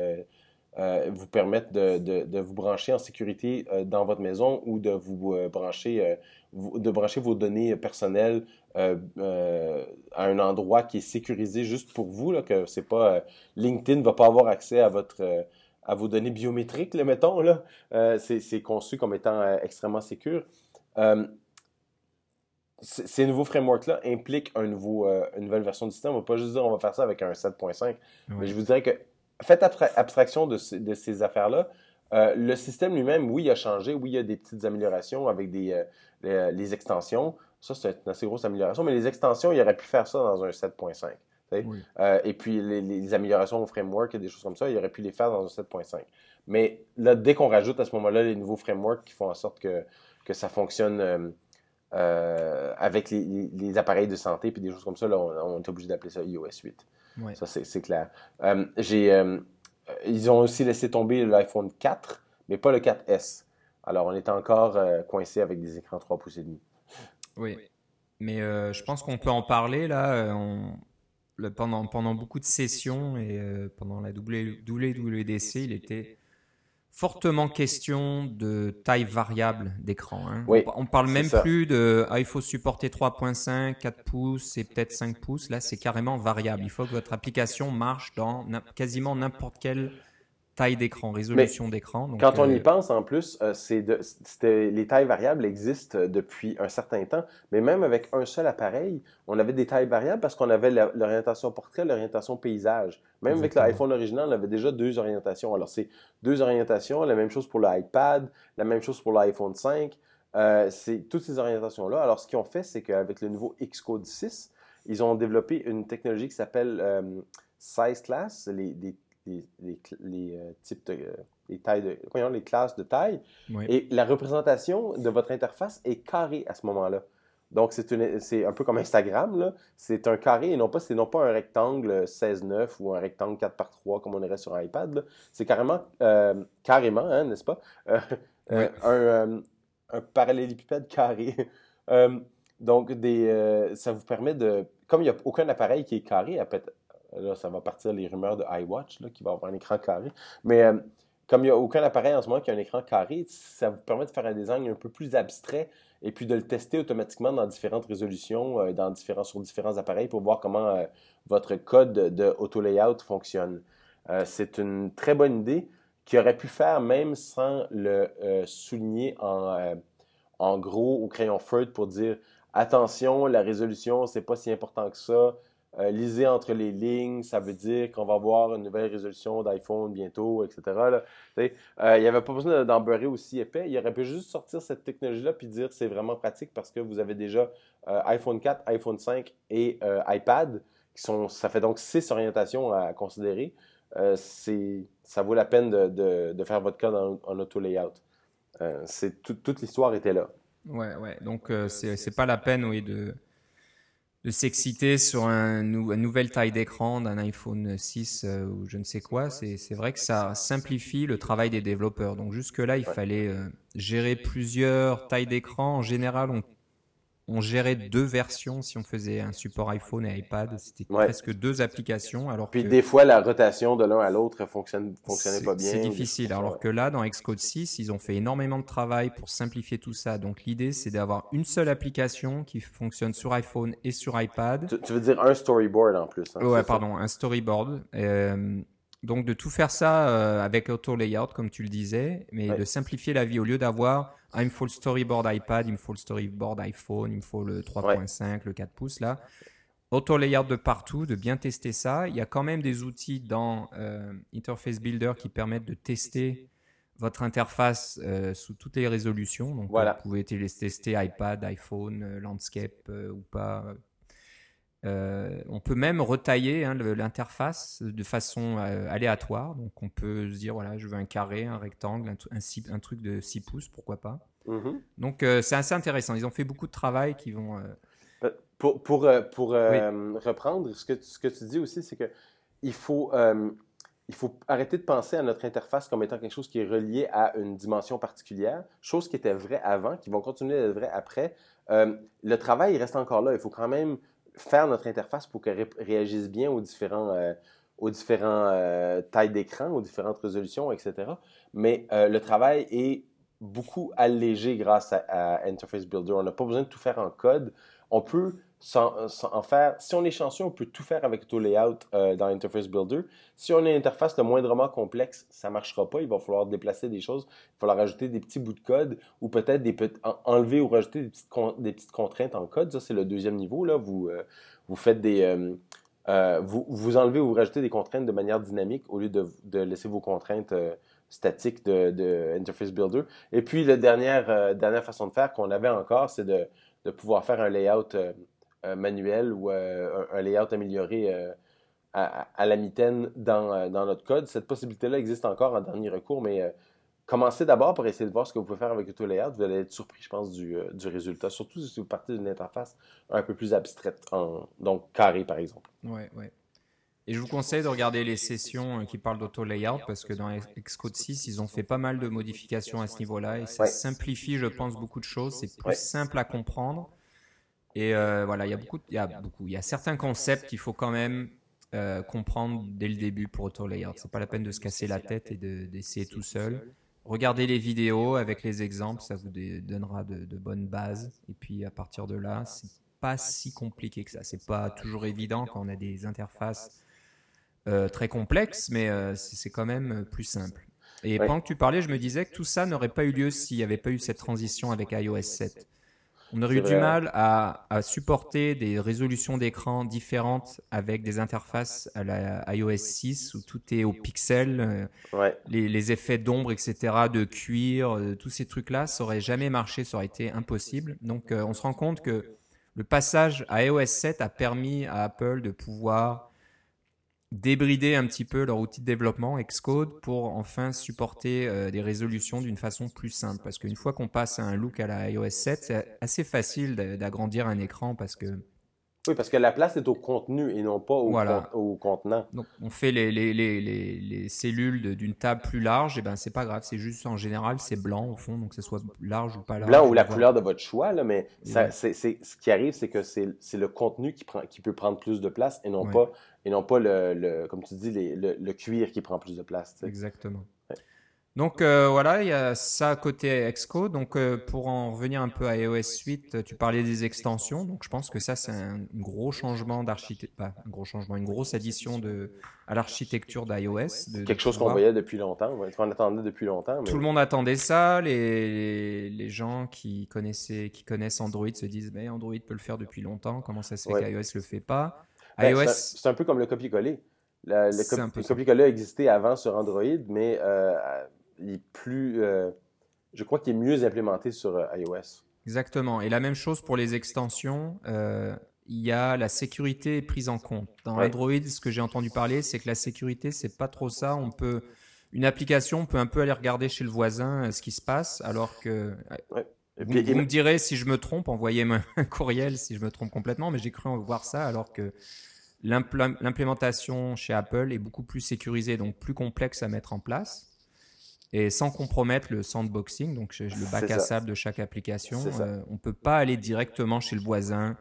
vous permettre de, vous brancher en sécurité dans votre maison ou de vous brancher, de brancher vos données personnelles à un endroit qui est sécurisé juste pour vous, là, que c'est pas LinkedIn ne va pas avoir accès à votre à vos données biométriques, le mettons là. c'est conçu comme étant extrêmement sécur ces nouveaux frameworks-là impliquent un nouveau, euh, une nouvelle version du système. On ne va pas juste dire on va faire ça avec un 7.5. Mais je vous dirais que faites abstraction de, ces affaires-là. Euh, le système lui-même, oui, il a changé. Oui, il y a des petites améliorations avec des, euh, les, extensions. Ça, c'est une assez grosse amélioration. Mais les extensions, il aurait pu faire ça dans un 7.5. et puis les, améliorations au framework et des choses comme ça, il aurait pu les faire dans un 7.5. Mais là, dès qu'on rajoute à ce moment-là les nouveaux frameworks qui font en sorte que, que ça fonctionne euh, avec les, appareils de santé puis des choses comme ça, là, on, est obligé d'appeler ça iOS 8. Ça, c'est clair. Euh, euh, ils ont aussi laissé tomber l'iPhone 4, mais pas le 4S. Alors, on est encore coincé avec des écrans 3 pouces et demi. Oui, mais je pense qu'on peut en parler là. pendant, pendant beaucoup de sessions et pendant la WWDC, il était fortement question de taille variable d'écran. Hein. on, parle même plus de ah, il faut supporter 3.5, 4 pouces et peut-être 5 pouces. Là, c'est carrément variable. Il faut que votre application marche dans quasiment n'importe quelle taille d'écran, résolution d'écran. Quand on y euh, pense, en plus, euh, les tailles variables existent depuis un certain temps, mais même avec un seul appareil, on avait des tailles variables parce qu'on avait l'orientation portrait, l'orientation paysage. Même avec l'iPhone original, on avait déjà deux orientations. Alors, c'est deux orientations, la même chose pour l'iPad, la même chose pour l'iPhone 5. Euh, c'est toutes ces orientations-là. Alors, ce qu'ils ont fait, c'est qu'avec le nouveau Xcode 6, ils ont développé une technologie qui s'appelle Size Class, les, des les, les, euh, types de, euh, les tailles de, voyons, les classes de taille. Et la représentation de votre interface est carrée à ce moment-là. Donc, c'est un peu comme Instagram, C'est un carré et non pas, c'est non pas un rectangle 16-9 ou un rectangle 4 par 3 comme on irait sur un iPad. C'est carrément, euh, carrément, hein, n'est-ce pas? [laughs] un, un, parallélépipède carré. [laughs] donc, des, ça vous permet de. Comme il n'y a aucun appareil qui est carré, Là, ça va partir les rumeurs de iWatch, là, qui va avoir un écran carré. Mais euh, comme il n'y a aucun appareil en ce moment qui a un écran carré, ça vous permet de faire un design un peu plus abstrait et puis de le tester automatiquement dans différentes résolutions, euh, dans différents, sur différents appareils pour voir comment euh, votre code de auto-layout fonctionne. c'est une très bonne idée qui aurait pu faire même sans le souligner en, en gros au crayon feutre pour dire attention, la résolution, c'est pas si important que ça. Euh, lisez entre les lignes, ça veut dire qu'on va avoir une nouvelle résolution d'iPhone bientôt, etc. Euh, il n'y avait pas besoin d'en beurrer aussi épais. Il aurait pu juste sortir cette technologie-là puis dire c'est vraiment pratique parce que vous avez déjà euh, iPhone 4, iPhone 5 et iPad. Qui sont, ça fait donc six orientations à considérer. ça vaut la peine de, faire votre code en, auto-layout. toute l'histoire était là. Ouais, ouais. Donc, c'est pas la peine, oui, de de s'exciter sur un une nouvelle taille d'écran d'un iPhone 6 euh, ou je ne sais quoi. C'est vrai que ça simplifie le travail des développeurs. Donc jusque-là, il fallait euh, gérer plusieurs tailles d'écran. En général, on on gérait deux versions si on faisait un support iPhone et iPad. C'était presque deux applications. Alors Puis des fois, la rotation de l'un à l'autre fonctionne, fonctionnait pas bien. C'est difficile. Alors que là, dans Xcode 6, ils ont fait énormément de travail pour simplifier tout ça. Donc l'idée, c'est d'avoir une seule application qui fonctionne sur iPhone et sur iPad. Tu, veux dire un storyboard en plus. Hein, ouais, pardon, un storyboard. Euh, donc de tout faire ça euh, avec auto layout comme tu le disais, mais de simplifier la vie au lieu d'avoir ah, il me faut le storyboard iPad, il me faut le storyboard iPhone, il me faut le 3.5, le 4 pouces là. Auto layout de partout, de bien tester ça. Il y a quand même des outils dans euh, Interface Builder qui permettent de tester votre interface euh, sous toutes les résolutions. Donc vous pouvez tester iPad, iPhone, landscape ou pas, euh, on peut même retailler hein, l'interface de façon euh, aléatoire. Donc on peut se dire, voilà, je veux un carré, un rectangle, un, truc de 6 pouces, pourquoi pas. Mm-hmm. Donc euh, c'est assez intéressant. Ils ont fait beaucoup de travail qui vont... Pour, pour, pour reprendre, ce que, ce que tu dis aussi, c'est que il faut, il faut arrêter de penser à notre interface comme étant quelque chose qui est relié à une dimension particulière, chose qui était vraie avant, qui vont continuer d'être vraie après. le travail, il reste encore là. Il faut quand même faire notre interface pour qu'elle réagisse bien aux différents, euh, différentes tailles d'écran, aux différentes résolutions, etc. Mais le travail est beaucoup allégé grâce à, Interface Builder. On n'a pas besoin de tout faire en code. On peut en faire, si on est chanceux, on peut tout faire avec AutoLayout euh, dans Interface Builder. Si on a une interface le moindrement complexe, ça ne marchera pas. Il va falloir déplacer des choses. Il va falloir rajouter des petits bouts de code ou peut-être enlever ou rajouter des petites, contraintes en code. Ça, c'est le deuxième niveau. Là. Vous, euh, faites des. Euh, vous, enlevez ou vous rajoutez des contraintes de manière dynamique au lieu de, laisser vos contraintes statique de, Interface Builder. Et puis, la dernière façon de faire qu'on avait encore, c'est de, pouvoir faire un layout euh, euh, manuel ou un, layout amélioré à, la mitaine dans, notre code. Cette possibilité-là existe encore en dernier recours, mais commencez d'abord pour essayer de voir ce que vous pouvez faire avec Auto Layout. Vous allez être surpris, je pense, du, résultat, surtout si vous partez d'une interface un peu plus abstraite, donc carré, par exemple. Ouais, ouais. Et je vous conseille de regarder les sessions euh, qui parlent d'auto-layout parce que dans Xcode 6, ils ont fait pas mal de modifications à ce niveau-là et ça simplifie, je pense, beaucoup de choses. C'est plus simple à comprendre. Et euh, voilà, il y a beaucoup, il y a beaucoup, il y a certains concepts qu'il faut quand même euh, comprendre dès le début pour auto-layout. C'est pas la peine de se casser la tête et d'essayer tout seul. Regardez les vidéos avec les exemples, ça vous donnera de, de bonnes bases. Et puis à partir de là, c'est pas si compliqué que ça. C'est pas toujours évident quand on a des interfaces euh, très complexe, mais euh, c'est quand même euh, plus simple. Et pendant que tu parlais, je me disais que tout ça n'aurait pas eu lieu s'il n'y avait pas eu cette transition avec iOS 7. On aurait eu du mal à, supporter des résolutions d'écran différentes avec des interfaces à la iOS 6 où tout est au pixel, les, effets d'ombre, etc., de cuir, tous ces trucs-là, ça aurait jamais marché, ça aurait été impossible. Donc on se rend compte que le passage à iOS 7 a permis à Apple de pouvoir débrider un petit peu leur outil de développement Xcode pour enfin supporter euh, des résolutions d'une façon plus simple. Parce qu'une fois qu'on passe à un look à la iOS 7, c'est assez facile d'agrandir un écran parce que oui, parce que la place est au contenu et non pas au, contenant. Donc, on fait les, les, les, les cellules d'une table plus large, et ben c'est pas grave, c'est juste en général, c'est blanc au fond, donc que ce soit large ou pas large. Blanc ou la couleur de votre choix, là, mais ça, c'est, ce qui arrive, c'est que c'est, le contenu qui, prend, qui peut prendre plus de place et non pas, et non pas le, le comme tu dis, le, le, cuir qui prend plus de place. Exactement. Donc euh, voilà, il y a ça côté Xcode. Donc euh, pour en revenir un peu à iOS 8, tu parlais des extensions. Donc je pense que ça c'est un gros changement d'architecture, pas un gros changement, une grosse addition de à l'architecture d'iOS. Quelque chose qu'on voyait depuis longtemps, qu'on attendait depuis longtemps. Tout le monde attendait ça. Les, les gens qui connaissaient, qui connaissent Android se disent, mais Android peut le faire depuis longtemps. Comment ça se fait qu'iOS le fait pas? Ben, iOS, c'est un, peu comme le copier-coller. Le, copier-coller existait avant sur Android, mais euh, il est plus, euh, je crois qu'il est mieux implémenté sur euh, iOS. Exactement. Et la même chose pour les extensions. Il y a la sécurité prise en compte. Dans Android, ce que j'ai entendu parler, c'est que la sécurité, c'est pas trop ça. On peut, une application peut un peu aller regarder chez le voisin ce qui se passe, alors que. Vous, me direz si je me trompe, envoyez-moi [laughs] un courriel si je me trompe complètement, mais j'ai cru en voir ça alors que l'implémentation chez Apple est beaucoup plus sécurisée, donc plus complexe à mettre en place et sans compromettre le sandboxing, donc le bac à sable de chaque application. Euh, on ne peut pas aller directement chez le voisin,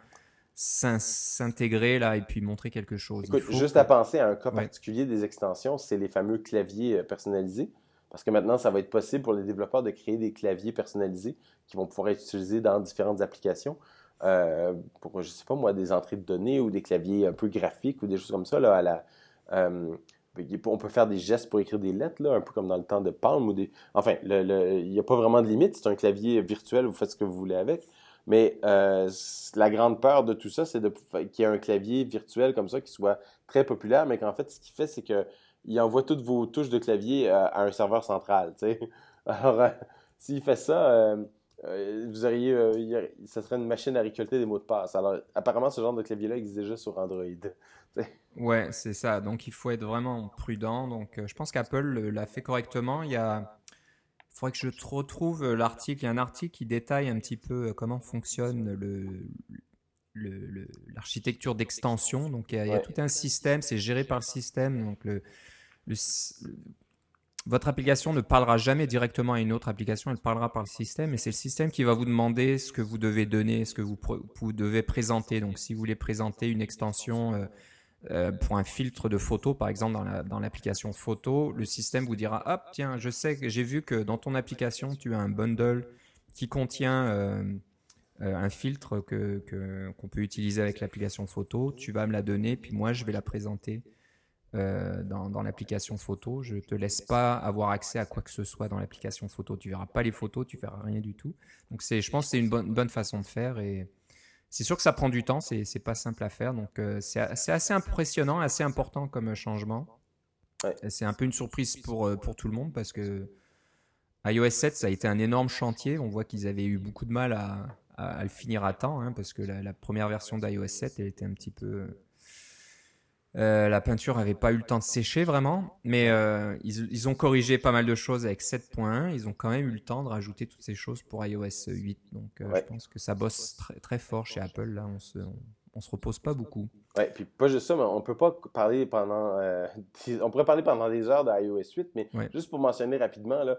s'intégrer là et puis montrer quelque chose. juste à penser à un cas particulier des extensions, c'est les fameux claviers euh, personnalisés. Parce que maintenant, ça va être possible pour les développeurs de créer des claviers personnalisés qui vont pouvoir être utilisés dans différentes applications. Euh, pour, je sais pas moi, des entrées de données ou des claviers un peu graphiques ou des choses comme ça, là, la, on peut faire des gestes pour écrire des lettres, un peu comme dans le temps de Palm. Ou des... Enfin, il n'y a pas vraiment de limite. C'est un clavier virtuel, vous faites ce que vous voulez avec. Mais euh, la grande peur de tout ça, c'est qu'il y ait un clavier virtuel comme ça qui soit très populaire, mais qu'en fait, ce qu'il fait, c'est qu'il envoie toutes vos touches de clavier euh, à, un serveur central. [laughs] Alors, euh, s'il fait ça, vous auriez, ça serait une machine à récolter des mots de passe. Alors, apparemment, ce genre de clavier-là existe déjà sur Android. [laughs] Ouais, c'est ça. Donc il faut être vraiment prudent. Donc euh, je pense qu'Apple l'a fait correctement. Il y a il faudrait que je te retrouve euh, l'article. Il y a un article qui détaille un petit peu euh, comment fonctionne le, l'architecture d'extension. Donc il y, a, tout un système, c'est géré par le système. Donc le, votre application ne parlera jamais directement à une autre application, elle parlera par le système et c'est le système qui va vous demander ce que vous devez donner, ce que vous, devez présenter. Donc si vous voulez présenter une extension euh, pour un filtre de photo, par exemple dans l'application photo, le système vous dira hop tiens je sais que j'ai vu que dans ton application tu as un bundle qui contient euh, euh, un filtre que qu'on peut utiliser avec l'application photo. Tu vas me la donner puis moi je vais la présenter dans, dans l'application photo. Je te laisse pas avoir accès à quoi que ce soit dans l'application photo. Tu verras pas les photos, tu verras rien du tout. Donc c'est je pense c'est une bonne bonne façon de faire et c'est sûr que ça prend du temps, c'est n'est pas simple à faire. Donc, euh, c'est assez impressionnant, assez important comme euh, changement. C'est un peu une surprise pour, euh, pour tout le monde parce que iOS 7, ça a été un énorme chantier. On voit qu'ils avaient eu beaucoup de mal à, à, le finir à temps hein, parce que la, la première version d'iOS 7, elle était un petit peu euh, la peinture n'avait pas eu le temps de sécher vraiment, mais euh, ils, ont corrigé pas mal de choses avec 7.1. Ils ont quand même eu le temps de rajouter toutes ces choses pour iOS 8. Donc euh, je pense que ça bosse très, très fort chez Apple. Là, on se, on, se repose pas beaucoup. Ouais, puis pas juste ça, mais on peut pas parler pendant. [laughs] on pourrait parler pendant des heures d'iOS 8, mais juste pour mentionner rapidement, là,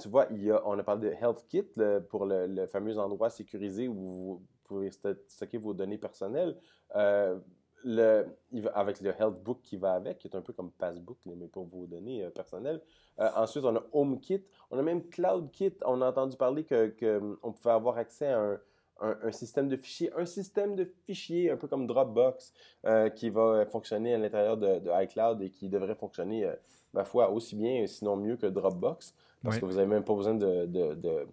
tu vois, il y a, on a parlé de HealthKit pour le, fameux endroit sécurisé où vous pouvez stocker vos données personnelles le, avec le Health Book qui va avec, qui est un peu comme Passbook, mais pour vos données euh, personnelles. Euh, ensuite, on a HomeKit. On a même CloudKit. On a entendu parler qu'on que, pouvait avoir accès à un, un, système de fichiers, un système de fichiers un peu comme Dropbox euh, qui va fonctionner à l'intérieur de, iCloud et qui devrait fonctionner, ma foi, aussi bien, sinon mieux que Dropbox, parce que vous n'avez même pas besoin de, de de,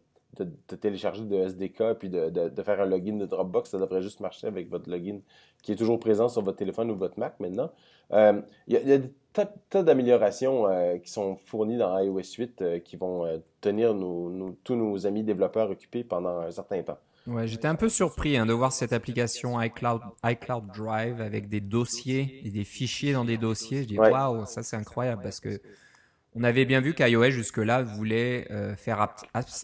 télécharger de SDK puis de, de, faire un login de Dropbox, ça devrait juste marcher avec votre login qui est toujours présent sur votre téléphone ou votre Mac maintenant. Euh, il y, a des tas, d'améliorations euh, qui sont fournies dans iOS 8 euh, qui vont tenir nos, tous nos amis développeurs occupés pendant un certain temps. Ouais, j'étais un peu surpris hein, de voir cette application iCloud, iCloud Drive avec des dossiers et des fichiers dans des dossiers. Je dis waouh, ça c'est incroyable parce que on avait bien vu qu'iOS jusque-là voulait euh, faire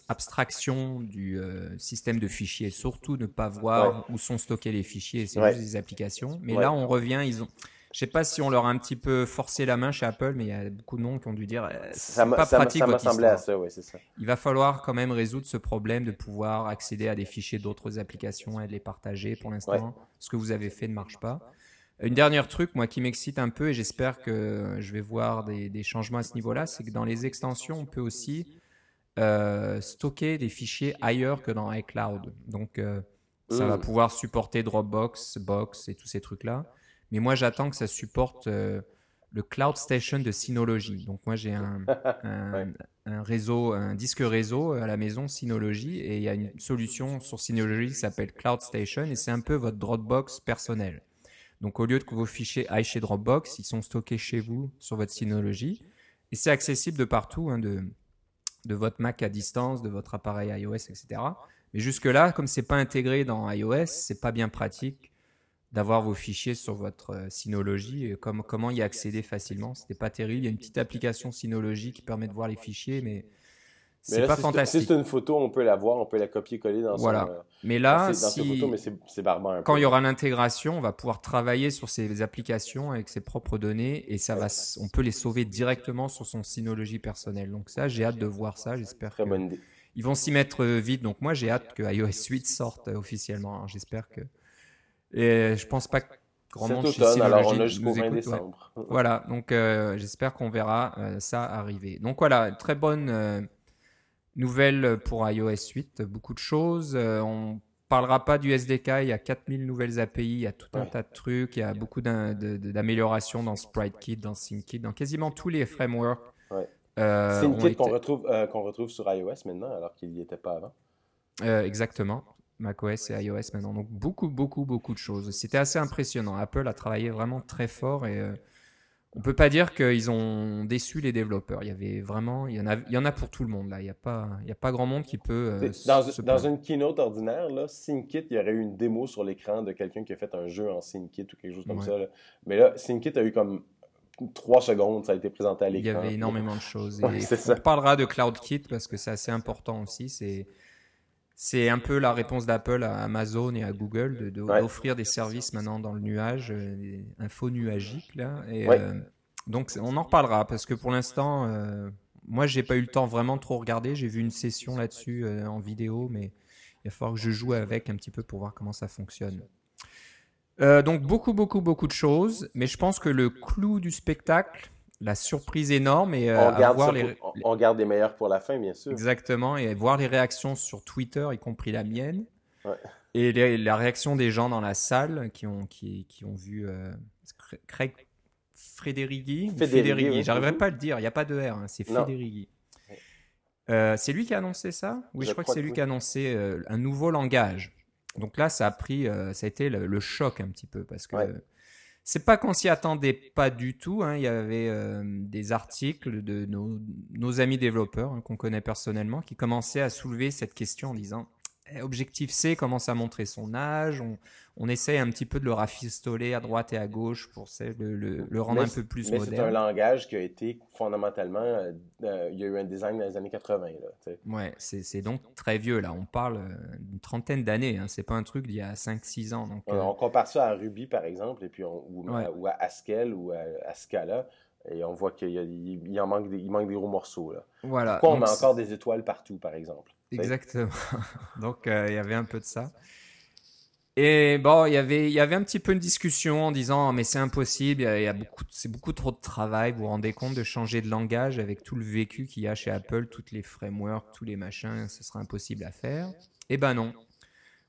abstraction du euh, système de fichiers, surtout ne pas voir où sont stockés les fichiers, c'est juste des applications. Mais là, on revient, ils ont. Je sais pas si on leur a un petit peu forcé la main chez Apple, mais il y a beaucoup de monde qui ont dû dire euh, c'est pas pratique. Ça semblé à ça, c'est ça. Il va falloir quand même résoudre ce problème de pouvoir accéder à des fichiers d'autres applications et de les partager. Pour l'instant, ce que vous avez fait ne marche pas. Une dernière truc, moi, qui m'excite un peu, et j'espère que je vais voir des, changements à ce niveau-là, c'est que dans les extensions, on peut aussi euh, stocker des fichiers ailleurs que dans iCloud. Donc, euh, ça va mmh. pouvoir supporter Dropbox, Box et tous ces trucs-là. Mais moi, j'attends que ça supporte euh, le Cloud Station de Synology. Donc, moi, j'ai un, [laughs] un, réseau, un disque réseau à la maison Synology, et il y a une solution sur Synology qui s'appelle Cloud Station, et c'est un peu votre Dropbox personnel. Donc au lieu de que vos fichiers aillent chez Dropbox, ils sont stockés chez vous sur votre Synology. Et c'est accessible de partout, hein, de, votre Mac à distance, de votre appareil iOS, etc. Mais jusque-là, comme c'est pas intégré dans iOS, c'est pas bien pratique d'avoir vos fichiers sur votre euh, Synology. Et comme, comment y accéder facilement? C'était pas terrible. Il y a une petite application Synology qui permet de voir les fichiers, mais c'est pas fantastique. Si c'est une photo, on peut la voir, on peut la copier-coller dans voilà. Euh, mais là, si... c'est barbare. Quand il y aura l'intégration, on va pouvoir travailler sur ces applications avec ses propres données et ça va, on peut les sauver directement sur son Synology personnel. Donc ça, j'ai hâte de voir ça. J'espère que bonne idée. ils vont s'y mettre euh, vite. Donc moi, j'ai hâte que iOS 8 sorte euh, officiellement. J'espère que. Et je pense pas que grand monde chez Synology alors on a jusqu'au 20 décembre. Voilà. Donc j'espère qu'on verra ça arriver. Donc voilà, très bonne Nouvelles pour iOS 8, beaucoup de choses. Euh, on parlera pas du SDK, il y a 4000 nouvelles API, il y a tout un tas de trucs, il y a beaucoup d'améliorations dans SpriteKit, dans SyncKit, dans quasiment tous les frameworks. Ouais. Euh, SyncKit qu'on retrouve, euh, retrouve sur iOS maintenant, alors qu'il n'y était pas avant. Euh, exactement. macOS et iOS maintenant. Donc beaucoup, beaucoup, beaucoup de choses. C'était assez impressionnant. Apple a travaillé vraiment très fort et on peut pas dire qu'ils ont déçu les développeurs. Il y avait vraiment, il y en a, il y en a pour tout le monde là. Il n'y a pas, il y a pas grand monde qui peut. Euh, dans, une keynote ordinaire là, SyncKit, il y aurait eu une démo sur l'écran de quelqu'un qui a fait un jeu en SyncKit ou quelque chose comme ça. Mais là, SyncKit a eu comme trois secondes, ça a été présenté à l'écran. Il y avait énormément de choses. on parlera de CloudKit parce que c'est assez important aussi. C'est c'est un peu la réponse d'Apple à Amazon et à Google d'offrir des services maintenant dans le nuage, euh, des infos nuagiques là. Et, euh, donc on en reparlera parce que pour l'instant, euh, moi j'ai pas eu le temps vraiment de trop regarder. J'ai vu une session là-dessus en vidéo, mais il va falloir que je joue avec un petit peu pour voir comment ça fonctionne. Euh, donc beaucoup, beaucoup, beaucoup de choses, mais je pense que le clou du spectacle, la surprise énorme et euh, on, garde voir les... on, garde les meilleurs pour la fin, bien sûr. Exactement, et voir les réactions sur Twitter, y compris la mienne, et la réaction des gens dans la salle qui ont, qui, qui ont vu euh, Craig Frédérigui. Frédérigui, j'arriverai pas à le dire, il n'y a pas de R, hein, c'est Frédérigui. Euh, c'est lui qui a annoncé ça? Oui, je, crois, que c'est lui qui a annoncé un nouveau langage. Donc là, ça a pris, ça a été le, choc un petit peu parce que c'est pas qu'on s'y attendait pas du tout. Hein. Il y avait des articles de nos, amis développeurs hein, qu'on connaît personnellement qui commençaient à soulever cette question en disant Objectif C commence à montrer son âge. On, on essaye un petit peu de le rafistoler à droite et à gauche pour le, le, rendre un peu plus mais moderne. C'est un langage qui a été fondamentalement. Euh, euh, il y a eu un design dans les années 80. Là, ouais, c'est donc très vieux. là. On parle euh, d'une trentaine d'années. Hein. C'est pas un truc d'il y a 5-6 ans. Donc, On compare ça à Ruby, par exemple, et puis ou, à, Haskell ou à, Scala. Et on voit qu'il il, manque des, il manque des gros morceaux. Là. Voilà. Pourquoi on met encore des étoiles partout, par exemple? Exactement. [laughs] Donc, il y avait un peu de ça. Et bon, il y avait, y avait un petit peu une discussion en disant, mais c'est impossible, y a, beaucoup, c'est beaucoup trop de travail. Vous vous rendez compte de changer de langage avec tout le vécu qu'il y a chez Apple, toutes les frameworks, tous les machins, ce sera impossible à faire? Eh ben non.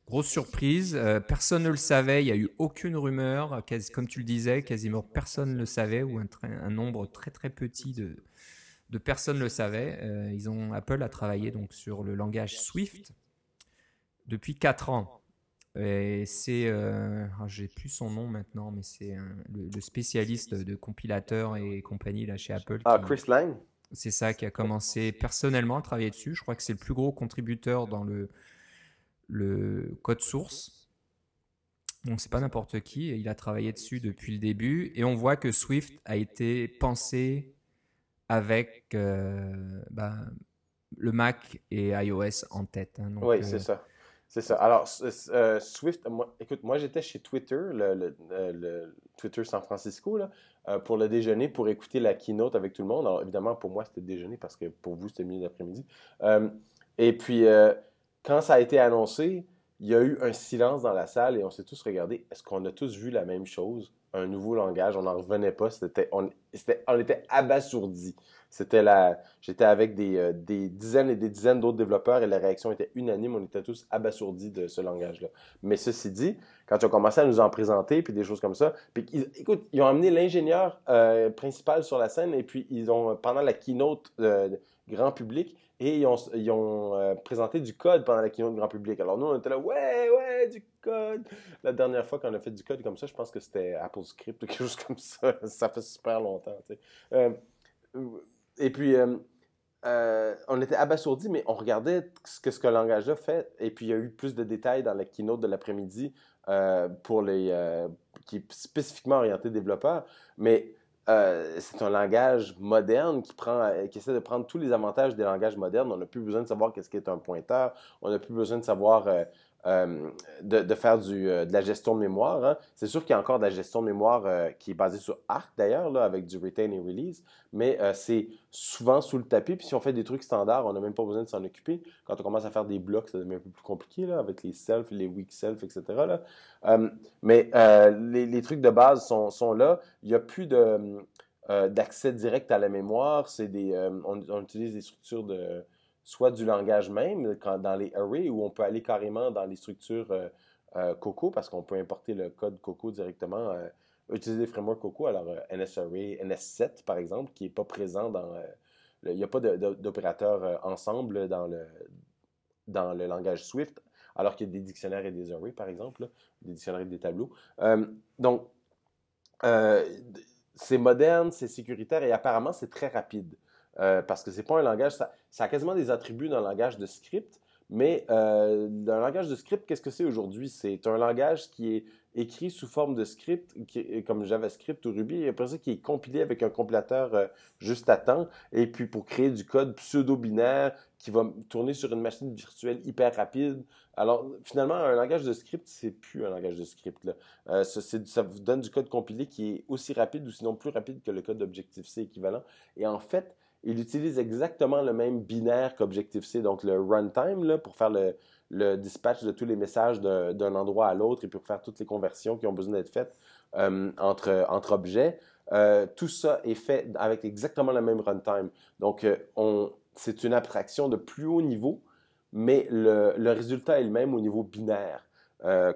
Grosse surprise, euh, personne ne le savait, il n'y a eu aucune rumeur, comme tu le disais, quasiment personne ne le savait, ou un nombre très très petit de, de personnes le savaient. Euh, ils ont, Apple a travaillé donc sur le langage Swift depuis 4 ans. Et c'est, euh, ah, j'ai plus son nom maintenant, mais c'est le, spécialiste de compilateurs et compagnie là chez Apple. Ah, Chris Lang. C'est ça qui a commencé personnellement à travailler dessus. Je crois que c'est le plus gros contributeur dans le le code source. Donc c'est pas n'importe qui. Il a travaillé dessus depuis le début et on voit que Swift a été pensé avec euh, bah, le Mac et iOS en tête. Hein. oui, c'est euh, ça. C'est ça. Alors, euh, Swift, moi, écoute, moi j'étais chez Twitter, le, Twitter San Francisco, là, pour le déjeuner, pour écouter la keynote avec tout le monde. Alors, évidemment, pour moi, c'était déjeuner parce que pour vous, c'était milieu d'après-midi. et puis, quand ça a été annoncé, il y a eu un silence dans la salle et on s'est tous regardé. Est-ce qu'on a tous vu la même chose? Un nouveau langage, on n'en revenait pas. C'était, on, on était abasourdis. C'était la, j'étais avec euh, des, dizaines et des dizaines d'autres développeurs et la réaction était unanime. On était tous abasourdis de ce langage-là. Mais ceci dit, quand ils ont commencé à nous en présenter puis des choses comme ça, puis écoute, ils ont amené l'ingénieur euh, principal sur la scène et puis ils ont pendant la keynote euh, grand public et ils ont, présenté du code pendant la keynote grand public. Alors nous, on était là, ouais, ouais, du code. La dernière fois qu'on a fait du code comme ça, je pense que c'était Apple Script ou quelque chose comme ça. [laughs] ça fait super longtemps. Sais. Et puis, euh, euh, on était abasourdis, mais on regardait ce que ce langage-là fait. Et puis, il y a eu plus de détails dans la keynote de l'après-midi euh, pour les qui est spécifiquement orienté développeurs. Mais c'est un langage moderne qui prend, qui essaie de prendre tous les avantages des langages modernes. On n'a plus besoin de savoir qu'est-ce qu'est un pointeur. On n'a plus besoin de savoir euh, de, faire euh, de la gestion de mémoire. Hein. C'est sûr qu'il y a encore de la gestion de mémoire euh, qui est basée sur Arc d'ailleurs, avec du retain et release, mais c'est souvent sous le tapis. Puis si on fait des trucs standards, on n'a même pas besoin de s'en occuper. Quand on commence à faire des blocs, ça devient un peu plus compliqué là, avec les self, les weak self, etc. mais les, trucs de base sont, là. Il n'y a plus de d'accès direct à la mémoire. C'est des, on, utilise des structures de, soit du langage même, dans les arrays, où on peut aller carrément dans les structures euh, euh, Coco, parce qu'on peut importer le code Coco directement, euh, utiliser des frameworks Coco, alors NSArray, NS7 par exemple, qui n'est pas présent dans... il n'y a pas d'opérateur ensemble dans le, dans le langage Swift, alors qu'il y a des dictionnaires et des arrays, par exemple, des dictionnaires et des tableaux. donc, c'est moderne, c'est sécuritaire et apparemment c'est très rapide. Euh, parce que c'est pas un langage, ça, a quasiment des attributs d'un langage de script, mais euh, un langage de script, qu'est-ce que c'est aujourd'hui? C'est un langage qui est écrit sous forme de script, comme JavaScript ou Ruby, et après ça, qui est compilé avec un compilateur euh, juste à temps, et puis pour créer du code pseudo-binaire qui va tourner sur une machine virtuelle hyper rapide. Alors, finalement, un langage de script, c'est plus un langage de script. Là. ça, ça, vous donne du code compilé qui est aussi rapide ou sinon plus rapide que le code d'Objective-C équivalent. Et en fait, il utilise exactement le même binaire qu'Objective-C, donc le runtime, pour faire le, dispatch de tous les messages d'un endroit à l'autre et pour faire toutes les conversions qui ont besoin d'être faites euh, entre, entre objets. Euh, tout ça est fait avec exactement le même runtime. Donc, euh, c'est une abstraction de plus haut niveau, mais le, le résultat est le même au niveau binaire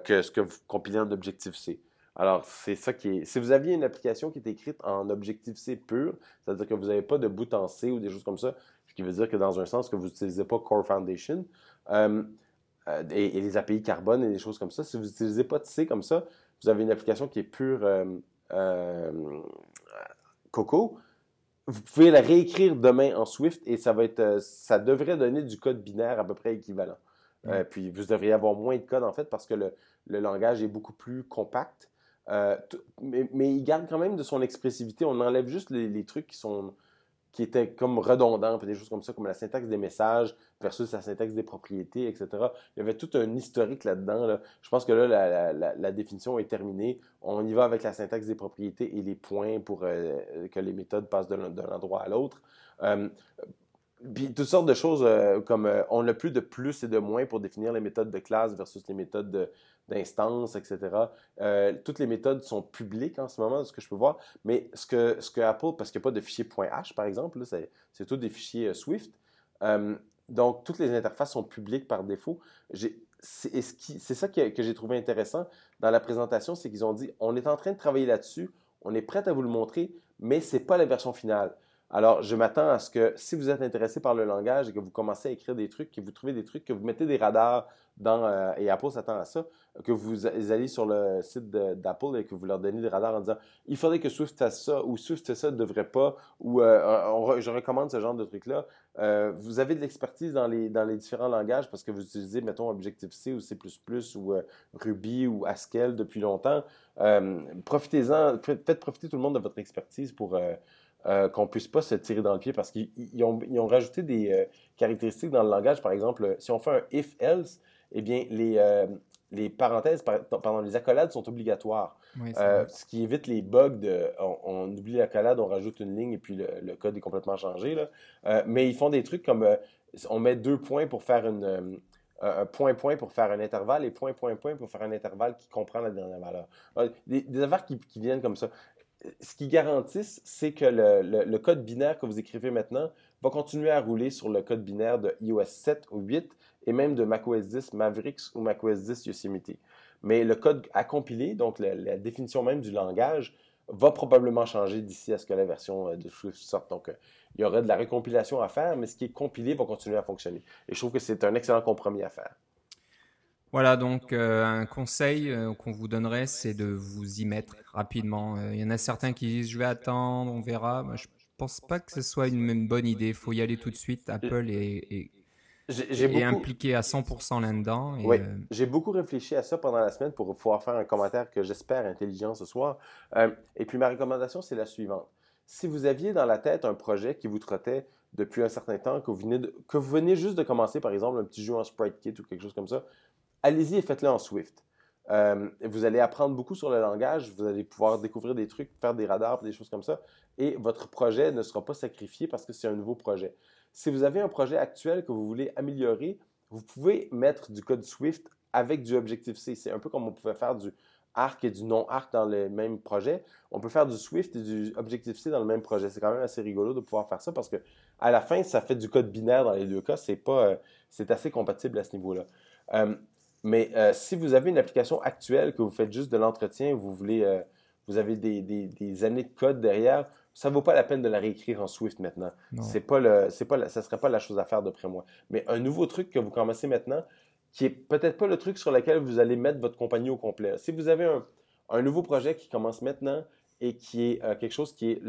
que ce que vous compilez en Objective-C. Alors, c'est ça qui est. Si vous aviez une application qui est écrite en Objective-C pur, c'est-à-dire que vous n'avez pas de bout en C ou des choses comme ça, ce qui veut dire que dans un sens que vous n'utilisez pas Core Foundation, euh, et, les API carbone et des choses comme ça. Si vous n'utilisez pas de C comme ça, vous avez une application qui est pure euh, euh, Coco. Vous pouvez la réécrire demain en Swift et ça va être, ça devrait donner du code binaire à peu près équivalent. puis vous devriez avoir moins de code en fait parce que le, langage est beaucoup plus compact. Mais, il garde quand même de son expressivité. On enlève juste les trucs qui sont qui était comme redondant, des choses comme ça, comme la syntaxe des messages versus la syntaxe des propriétés, etc. Il y avait tout un historique là-dedans. Je pense que là, la, définition est terminée. On y va avec la syntaxe des propriétés et les points pour euh, que les méthodes passent d'un endroit à l'autre. Euh, puis toutes sortes de choses euh, comme on n'a plus de plus et de moins pour définir les méthodes de classe versus les méthodes de, d'instances, etc. Euh, toutes les méthodes sont publiques en ce moment, ce que je peux voir. Mais ce que, ce Apple, parce qu'il n'y a pas de fichier .h, par exemple, c'est tout des fichiers euh, Swift. Euh, donc, toutes les interfaces sont publiques par défaut. C'est ça que, que j'ai trouvé intéressant dans la présentation, c'est qu'ils ont dit, on est en train de travailler là-dessus, on est prêt à vous le montrer, mais ce n'est pas la version finale. Alors, je m'attends à ce que si vous êtes intéressé par le langage et que vous commencez à écrire des trucs, que vous trouvez des trucs, que vous mettez des radars dans, euh, et Apple s'attend à ça, que vous allez sur le site d'Apple et que vous leur donnez des radars en disant il faudrait que Swift fasse ça ou Swift ça ne devrait pas ou euh, je recommande ce genre de trucs-là. Euh, vous avez de l'expertise dans les, dans les différents langages parce que vous utilisez, mettons, Objective-C ou C++ ou Ruby ou Haskell depuis longtemps. Profitez-en, faites profiter tout le monde de votre expertise pour euh, qu'on ne puisse pas se tirer dans le pied parce qu'ils ont, ont, rajouté des euh, caractéristiques dans le langage. Par exemple, si on fait un if-else, eh bien, les, euh, les parenthèses, pardon, les accolades sont obligatoires. ce qui évite les bugs de on, oublie l'accolade, on rajoute une ligne et puis le, code est complètement changé. Là. mais ils font des trucs comme on met deux points pour faire une un point point pour faire un intervalle et point point point pour faire un intervalle qui comprend la dernière valeur. Des, affaires qui, qui, viennent comme ça ce qu'ils garantissent, c'est que le, code binaire que vous écrivez maintenant va continuer à rouler sur le code binaire de iOS 7 ou 8 et même de macOS 10 Mavericks ou macOS 10 Yosemite. Mais le code à compiler, donc la, définition même du langage, va probablement changer d'ici à ce que la version euh, de Swift sorte. Donc, euh, il y aurait de la récompilation à faire, mais ce qui est compilé va continuer à fonctionner. Et je trouve que c'est un excellent compromis à faire. Voilà, donc euh, un conseil euh, qu'on vous donnerait, c'est de vous y mettre rapidement. Euh, il y en a certains qui disent je vais attendre, on verra. Moi, je pense pas que ce soit une bonne idée. Il faut y aller tout de suite. Apple est, impliqué à 100% là-dedans. Oui, j'ai beaucoup réfléchi à ça pendant la semaine pour pouvoir faire un commentaire que j'espère intelligent ce soir. et puis ma recommandation, c'est la suivante. Si vous aviez dans la tête un projet qui vous trottait depuis un certain temps, que vous venez, que vous venez juste de commencer, par exemple, un petit jeu en Sprite Kit ou quelque chose comme ça, allez-y et faites-le en Swift. Euh, vous allez apprendre beaucoup sur le langage, vous allez pouvoir découvrir des trucs, faire des radars, des choses comme ça, et votre projet ne sera pas sacrifié parce que c'est un nouveau projet. Si vous avez un projet actuel que vous voulez améliorer, vous pouvez mettre du code Swift avec du Objective-C. C'est un peu comme on pouvait faire du Arc et du non-Arc dans le même projet. On peut faire du Swift et du Objective-C dans le même projet. C'est quand même assez rigolo de pouvoir faire ça parce que à la fin, ça fait du code binaire dans les deux cas. C'est euh, assez compatible à ce niveau-là. Euh, mais euh, si vous avez une application actuelle, que vous faites juste de l'entretien, vous voulez, euh, vous avez des, années de code derrière, ça ne vaut pas la peine de la réécrire en Swift maintenant. C'est pas le, c'est pas, ça serait pas la chose à faire d'après moi. Mais un nouveau truc que vous commencez maintenant, qui est peut-être pas le truc sur lequel vous allez mettre votre compagnie au complet. Si vous avez un, nouveau projet qui commence maintenant et qui est euh, quelque chose qui est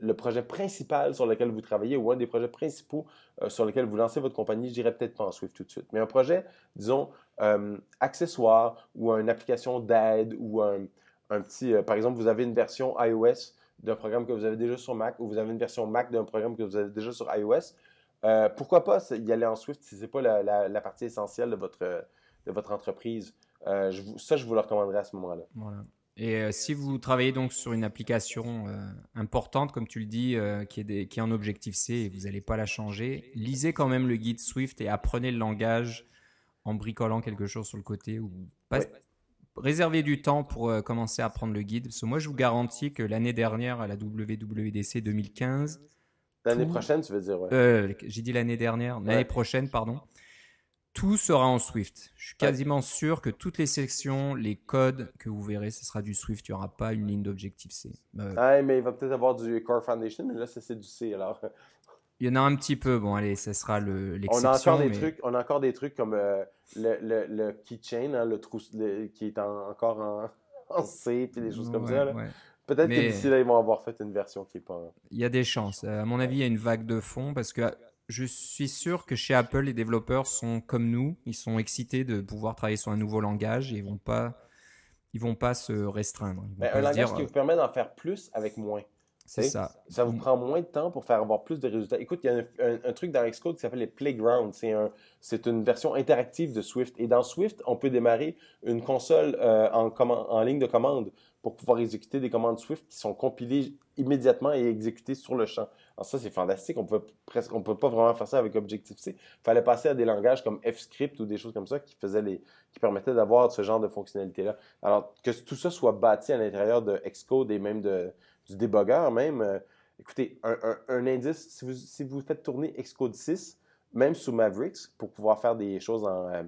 le projet principal sur lequel vous travaillez ou un des projets principaux euh, sur lesquels vous lancez votre compagnie, je dirais peut-être pas en Swift tout de suite, mais un projet, disons, euh, accessoire ou une application d'aide ou un, petit, euh, par exemple, vous avez une version iOS d'un programme que vous avez déjà sur Mac ou vous avez une version Mac d'un programme que vous avez déjà sur iOS. pourquoi pas y aller en Swift si ce n'est pas la, partie essentielle de votre, de votre entreprise? ça, je vous le recommanderais à ce moment-là. Et euh, si vous travaillez donc sur une application euh, importante, comme tu le dis, euh, qui, est qui est en Objective-C et vous n'allez pas la changer, lisez quand même le guide Swift et apprenez le langage en bricolant quelque chose sur le côté ou pas, réservez du temps pour commencer à apprendre le guide. Parce que moi, je vous garantis que l'année dernière, à la WWDC 2015, L'année prochaine, tu veux dire, ouais. J'ai dit l'année dernière, l'année prochaine, pardon tout sera en Swift. Je suis quasiment sûr que toutes les sections, les codes que vous verrez, ce sera du Swift. Il n'y aura pas une ligne d'Objective-C. Euh, ah, mais il va peut-être avoir du Core Foundation, mais là, c'est du C alors. Il y en a un petit peu. Bon, allez, ce sera l'exception. On a encore des trucs. On a encore des trucs comme euh, le, le, le, keychain, hein, le trou, qui est encore [laughs] en, C, puis des choses comme ça. Peut-être que d'ici là, ils vont avoir fait une version qui est pas. Il y a des chances. Euh, à mon avis, il y a une vague de fond parce que je suis sûr que chez Apple, les développeurs sont comme nous. Ils sont excités de pouvoir travailler sur un nouveau langage et ils vont pas, ils vont pas se restreindre. un langage qui vous permet d'en faire plus avec moins. C'est ça. Ça vous prend moins de temps pour faire avoir plus de résultats. Écoute, il y a un, truc dans Xcode qui s'appelle les Playgrounds. C'est un, c'est une version interactive de Swift. Et dans Swift, on peut démarrer une console euh, en, en ligne de commande pour pouvoir exécuter des commandes Swift qui sont compilées immédiatement et exécutées sur le champ. Alors ça, c'est fantastique. On peut presque, on peut pas vraiment faire ça avec Objective-C. Il fallait passer à des langages comme F-Script ou des choses comme ça qui faisaient les, qui permettaient d'avoir ce genre de fonctionnalité-là. Alors, que tout ça soit bâti à l'intérieur de Xcode et même de, du débugger même. Euh, écoutez, un, indice, si vous, si vous faites tourner Xcode 6, même sous Mavericks, pour pouvoir faire des choses en, euh,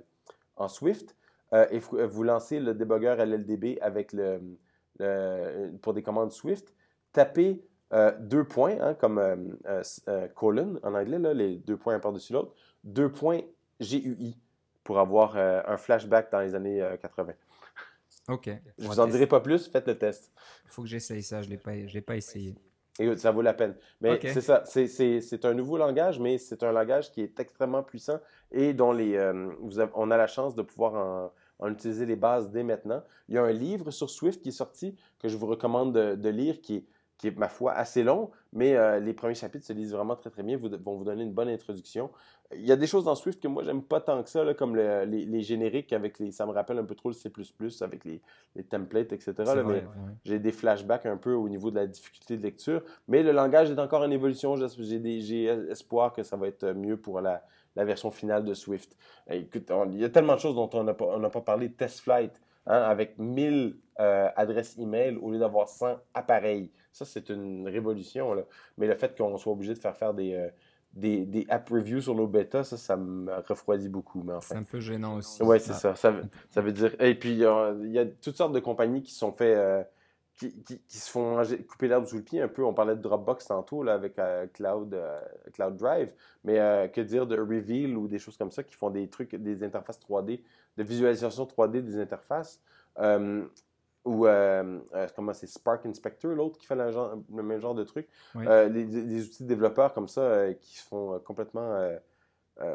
en Swift, euh, et vous, lancez le débugger LLDB avec le, pour des commandes Swift, tapez deux points, hein, comme colon en anglais, là, les deux points un par-dessus l'autre, deux points GUI pour avoir un flashback dans les années 80. Ok. Je vous en dirai pas plus, faites le test. Il faut que j'essaye ça, je ne l'ai pas essayé. Et ça vaut la peine. Mais c'est ça, c'est un nouveau langage, mais c'est un langage qui est extrêmement puissant et dont les, euh, vous on a la chance de pouvoir en, utiliser les bases dès maintenant. Il y a un livre sur Swift qui est sorti que je vous recommande de lire qui est qui est, ma foi, assez long, mais euh, les premiers chapitres se lisent vraiment très, très bien, vous, vont vous donner une bonne introduction. Il y a des choses dans Swift que moi, j'aime pas tant que ça, comme les, génériques avec les. Ça me rappelle un peu trop le C, avec les, templates, etc. mais j'ai des flashbacks un peu au niveau de la difficulté de lecture. Mais le langage est encore en évolution. J'ai espoir que ça va être mieux pour la, version finale de Swift. Écoute, il y a tellement de choses dont on n'a pas, pas parlé. Test Flight. Hein, avec 1000 euh, adresses email au lieu d'avoir 100 appareils. Ça, c'est une révolution. Là. Mais le fait qu'on soit obligé de faire faire des, euh, des, des, app reviews sur nos bêtas, ça, ça me refroidit beaucoup. Mais C'est un peu gênant aussi. Oui, c'est ça. ça. ça. veut dire. Et puis, il y a toutes sortes de compagnies qui sont fait. Euh, qui, qui, se font couper l'herbe sous le pied un peu. On parlait de Dropbox tantôt là, avec Cloud, Cloud Drive, mais que dire de Reveal ou des choses comme ça qui font des trucs, des interfaces 3D de visualisation 3D des interfaces? Euh, ou euh, euh, comment c'est Spark Inspector, l'autre qui fait le, genre, le, même genre de truc. les, outils de développeurs comme ça qui se font complètement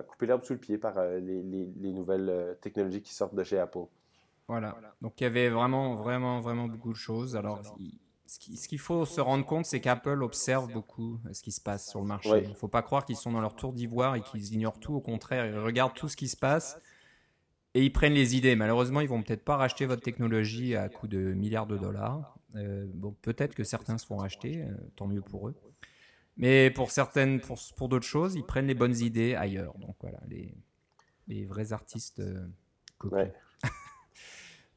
couper l'herbe sous le pied par les, les, nouvelles technologies qui sortent de chez Apple. Voilà. Donc il y avait vraiment, vraiment, vraiment beaucoup de choses. Alors, ce qu'il faut se rendre compte, c'est qu'Apple observe beaucoup ce qui se passe sur le marché. Il ne faut pas croire qu'ils sont dans leur tour d'ivoire et qu'ils ignorent tout. Au contraire, ils regardent tout ce qui se passe et ils prennent les idées. Malheureusement, ils vont peut-être pas racheter votre technologie à coût de milliards de dollars. Euh, bon, peut-être que certains se font racheter, euh, tant mieux pour eux. Mais pour certaines, pour, pour d'autres choses, ils prennent les bonnes idées ailleurs. Donc voilà, les, les vrais artistes euh, [laughs]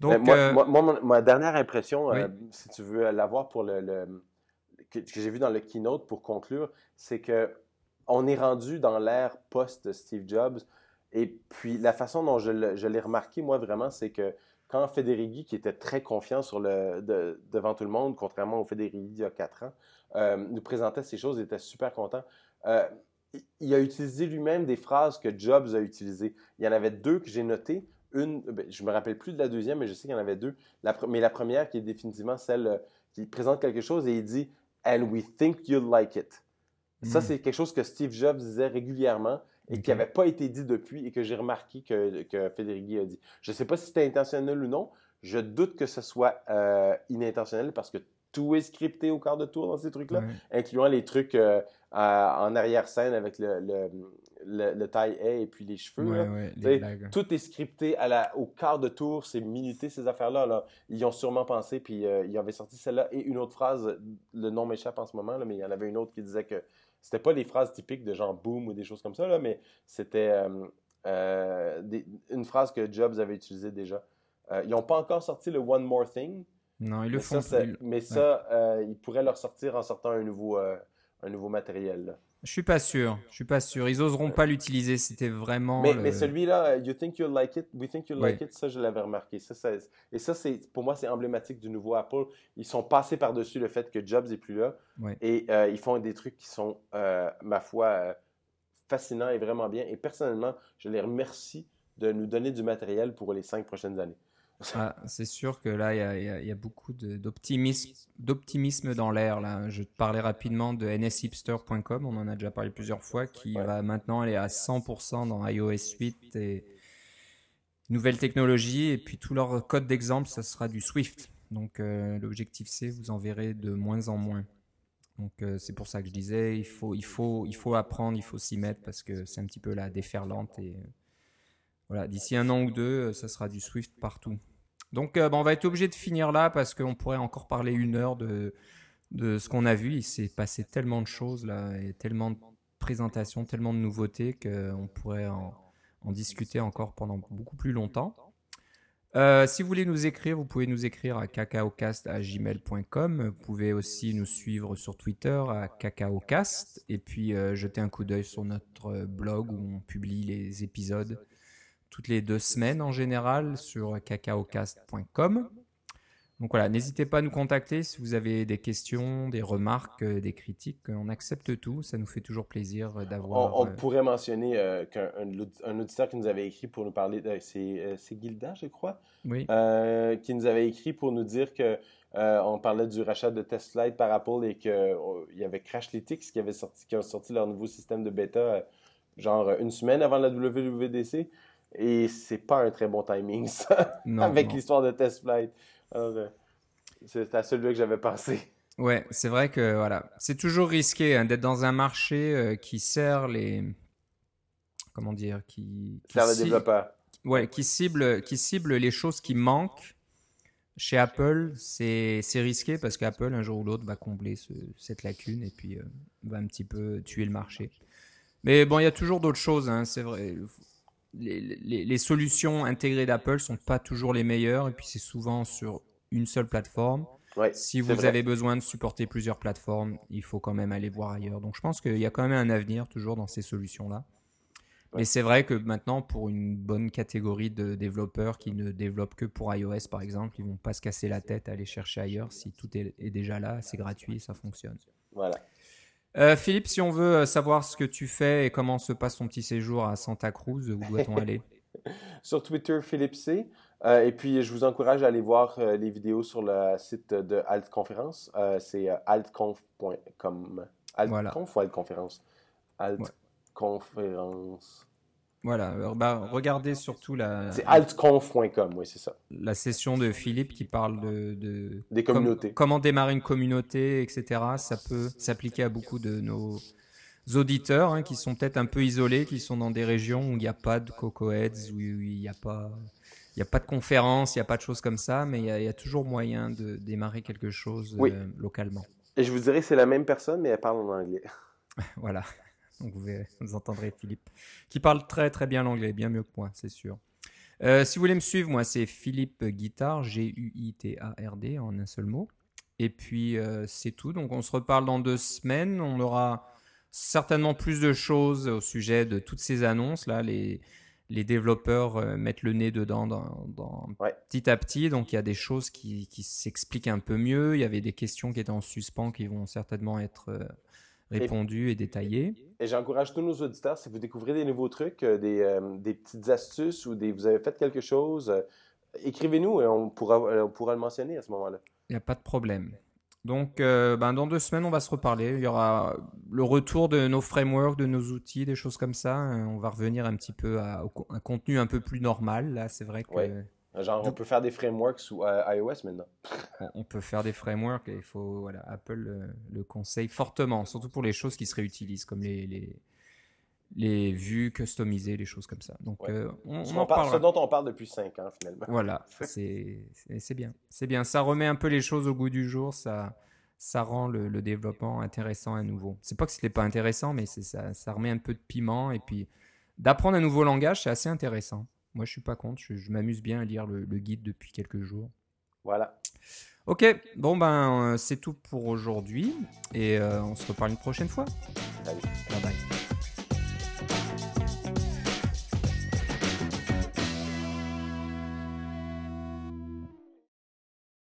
Donc, moi, ma dernière impression, si tu veux l'avoir pour le, le que, que j'ai vu dans le keynote pour conclure, c'est que on est rendu dans l'ère post Steve Jobs et puis, la façon dont je l'ai remarqué, moi, vraiment, c'est que quand Federighi, qui était très confiant sur le, devant tout le monde, contrairement au Federighi d'il y a quatre ans, euh, nous présentait ces choses, il était super content. Euh, il a utilisé lui-même des phrases que Jobs a utilisées. Il y en avait deux que j'ai notées. Une, ben, je me rappelle plus de la deuxième, mais je sais qu'il y en avait deux. mais la première qui est définitivement celle euh, qui présente quelque chose et il dit And we think you'll like it. Ça, hmm. c'est quelque chose que Steve Jobs disait régulièrement et qui n'avait pas été dit depuis et que j'ai remarqué que, que Federighi a dit. Je ne sais pas si c'était intentionnel ou non. Je doute que ce soit euh, inintentionnel parce que tout est scripté au quart de tour dans ces trucs-là, incluant les trucs euh, en arrière-scène avec le, le, le taille et puis les cheveux. Ouais, là. les sais, blagues. Tout est scripté à la, au quart de tour, c'est minuté ces affaires-là. Là. Ils y ont sûrement pensé, puis euh, ils avaient sorti celle-là et une autre phrase. Le nom m'échappe en ce moment, là, mais il y en avait une autre qui disait que c'était pas les phrases typiques de genre boom ou des choses comme ça, là, mais c'était euh, euh, des- une phrase que Jobs avait utilisée déjà. Euh, ils n'ont pas encore sorti le One More Thing, Non, ils le mais font. ça, mais ça ils pourraient leur sortir en sortant un nouveau, un nouveau matériel. là. Je suis pas sûr. Je suis pas sûr. Ils oseront pas l'utiliser. C'était vraiment. Mais, le- mais celui-là, euh, You Think You'll Like It, We Think You'll Ouais. Like It, ça, je l'avais remarqué. Ça, ça- et ça, c'est, pour moi, c'est emblématique du nouveau Apple. Ils sont passés par-dessus le fait que Jobs est plus là. Ouais. Et euh, ils font des trucs qui sont, euh, ma foi, euh, fascinants et vraiment bien. Et personnellement, je les remercie de nous donner du matériel pour les cinq prochaines années. Ah, c'est sûr que là, il y a, y y beaucoup d'optimisme, dans l'air. Là, je te parlais rapidement de nshipster.com. On en a déjà parlé plusieurs fois, qui Ouais. va maintenant aller à 100% dans iOS 8 et nouvelles technologies. Et puis tout leur code d'exemple, ça sera du Swift. Donc euh, l'objectif C, vous en verrez de moins en moins. Donc euh, c'est pour ça que je disais, il faut, il faut, il faut apprendre, il faut s'y mettre parce que c'est un petit peu la déferlante et euh, voilà, d'ici un an ou deux, ça sera du Swift partout. Donc, euh, bah, on va être obligé de finir là parce qu'on pourrait encore parler une heure de, de ce qu'on a vu. Il s'est passé tellement de choses là et tellement de présentations, tellement de nouveautés qu'on pourrait en, en discuter encore pendant beaucoup plus longtemps. Euh, si vous voulez nous écrire, vous pouvez nous écrire à cacaocast.gmail.com. Vous pouvez aussi nous suivre sur Twitter à cacaocast et puis euh, jeter un coup d'œil sur notre euh, blog où on publie les épisodes toutes les deux semaines en général sur cacaocast.com. Donc voilà, n'hésitez pas à nous contacter si vous avez des questions, des remarques, euh, des critiques. On accepte tout, ça nous fait toujours plaisir euh, On, d'avoir. on euh, pourrait mentionner euh, qu'un un, audi- un auditeur qui nous avait écrit pour nous parler, de- c'est, c'est Gilda, je crois, Oui, euh, qui nous avait écrit pour nous dire que on parlait du rachat de TestFlight par Apple et que euh, il y avait Crashlytics qui avait sorti, qui ont sorti leur nouveau système de bêta, genre une semaine avant la WWDC. Et c'est pas un très bon timing, ça, non, [laughs] avec l'histoire de TestFlight. Alors, euh, c'est à celui-là que j'avais pensé. Ouais, c'est vrai que voilà, c'est toujours risqué hein, d'être dans un marché euh, qui sert les, comment dire, qui, qui Faire le ci- développeur. ouais, qui cible, qui cible les choses qui manquent. Chez Apple, c'est c'est risqué parce qu'Apple un jour ou l'autre va combler ce- cette lacune et puis euh, va un petit peu tuer le marché. Mais bon, il y a toujours d'autres choses, hein, c'est vrai. Les, les, les solutions intégrées d'Apple sont pas toujours les meilleures et puis c'est souvent sur une seule plateforme. Ouais, Si vous vrai. avez besoin de supporter plusieurs plateformes, il faut quand même aller voir ailleurs. Donc je pense qu'il y a quand même un avenir toujours dans ces solutions-là. Mais c'est vrai que maintenant, pour une bonne catégorie de développeurs qui ne développent que pour iOS, par exemple, ils vont pas se casser la tête à aller chercher ailleurs si tout est, est déjà là, c'est gratuit, ça fonctionne. Voilà. Euh, Philippe, si on veut euh, savoir ce que tu fais et comment se passe ton petit séjour à Santa Cruz, où doit-on [laughs] aller? Sur Twitter, Philippe C. Euh, et puis, je vous encourage à aller voir euh, les vidéos sur le site de Alt Conférence. Euh, c'est altconf.com. Altconf Voilà. ou Altconférence? Ouais. Altconférence. Voilà, bah, regardez surtout la, C'est altconf.com, oui, c'est ça. la session de Philippe qui parle de, de Des com- communautés. comment démarrer une communauté, etc. Ça peut s'appliquer à beaucoup de nos auditeurs hein, qui sont peut-être un peu isolés, qui sont dans des régions où il n'y a pas de cocoheads, où il n'y a pas, il n'y a pas de conférences, il n'y a pas de choses comme ça, mais il y a, il y a toujours moyen de démarrer quelque chose Oui. euh, localement. Et je vous dirais, c'est la même personne, mais elle parle en anglais. [laughs] Voilà. Donc vous, verrez- vous entendrez Philippe, qui parle très très bien l'anglais, bien mieux que moi, c'est sûr. Euh, si vous voulez me suivre, moi c'est Philippe Guitard, G-U-I-T-A-R-D en un seul mot. Et puis euh, c'est tout. Donc on se reparle dans deux semaines. On aura certainement plus de choses au sujet de toutes ces annonces là. Les les développeurs euh, mettent le nez dedans dans, dans- Ouais. petit à petit. Donc il y a des choses qui, qui s'expliquent un peu mieux. Il y avait des questions qui étaient en suspens qui vont certainement être répondues et détaillées. Et j'encourage tous nos auditeurs, si vous découvrez des nouveaux trucs, euh, des, euh, des petites astuces ou des, vous avez fait quelque chose, euh, écrivez-nous et on pourra, on pourra le mentionner à ce moment-là. Il n'y a pas de problème. Donc, euh, ben, dans deux semaines, on va se reparler. Il y aura le retour de nos frameworks, de nos outils, des choses comme ça. On va revenir un petit peu à, un contenu un peu plus normal. Là, c'est vrai que Ouais. Genre, on peut faire des frameworks sous euh, iOS maintenant. on- peut faire des frameworks et il faut, voilà, Apple euh, le conseille fortement, surtout pour les choses qui se réutilisent, comme les, les, les vues customisées, les choses comme ça. Donc, Ouais. euh, on, Ce, en parle- ce dont on parle depuis 5 ans, finalement. [laughs] Voilà, c'est bien. C'est bien. Ça remet un peu les choses au goût du jour. Ça, ça rend le, le développement intéressant à nouveau. C'est pas que c'était pas intéressant, mais c'est ça, ça remet un peu de piment. Et puis, d'apprendre un nouveau langage, c'est assez intéressant. Moi, je suis pas contre. Je, je m'amuse bien à lire le, le guide depuis quelques jours. Voilà. Ok, bon ben, euh, c'est tout pour aujourd'hui. Et euh, on se reparle une prochaine fois. Salut. Bye bye.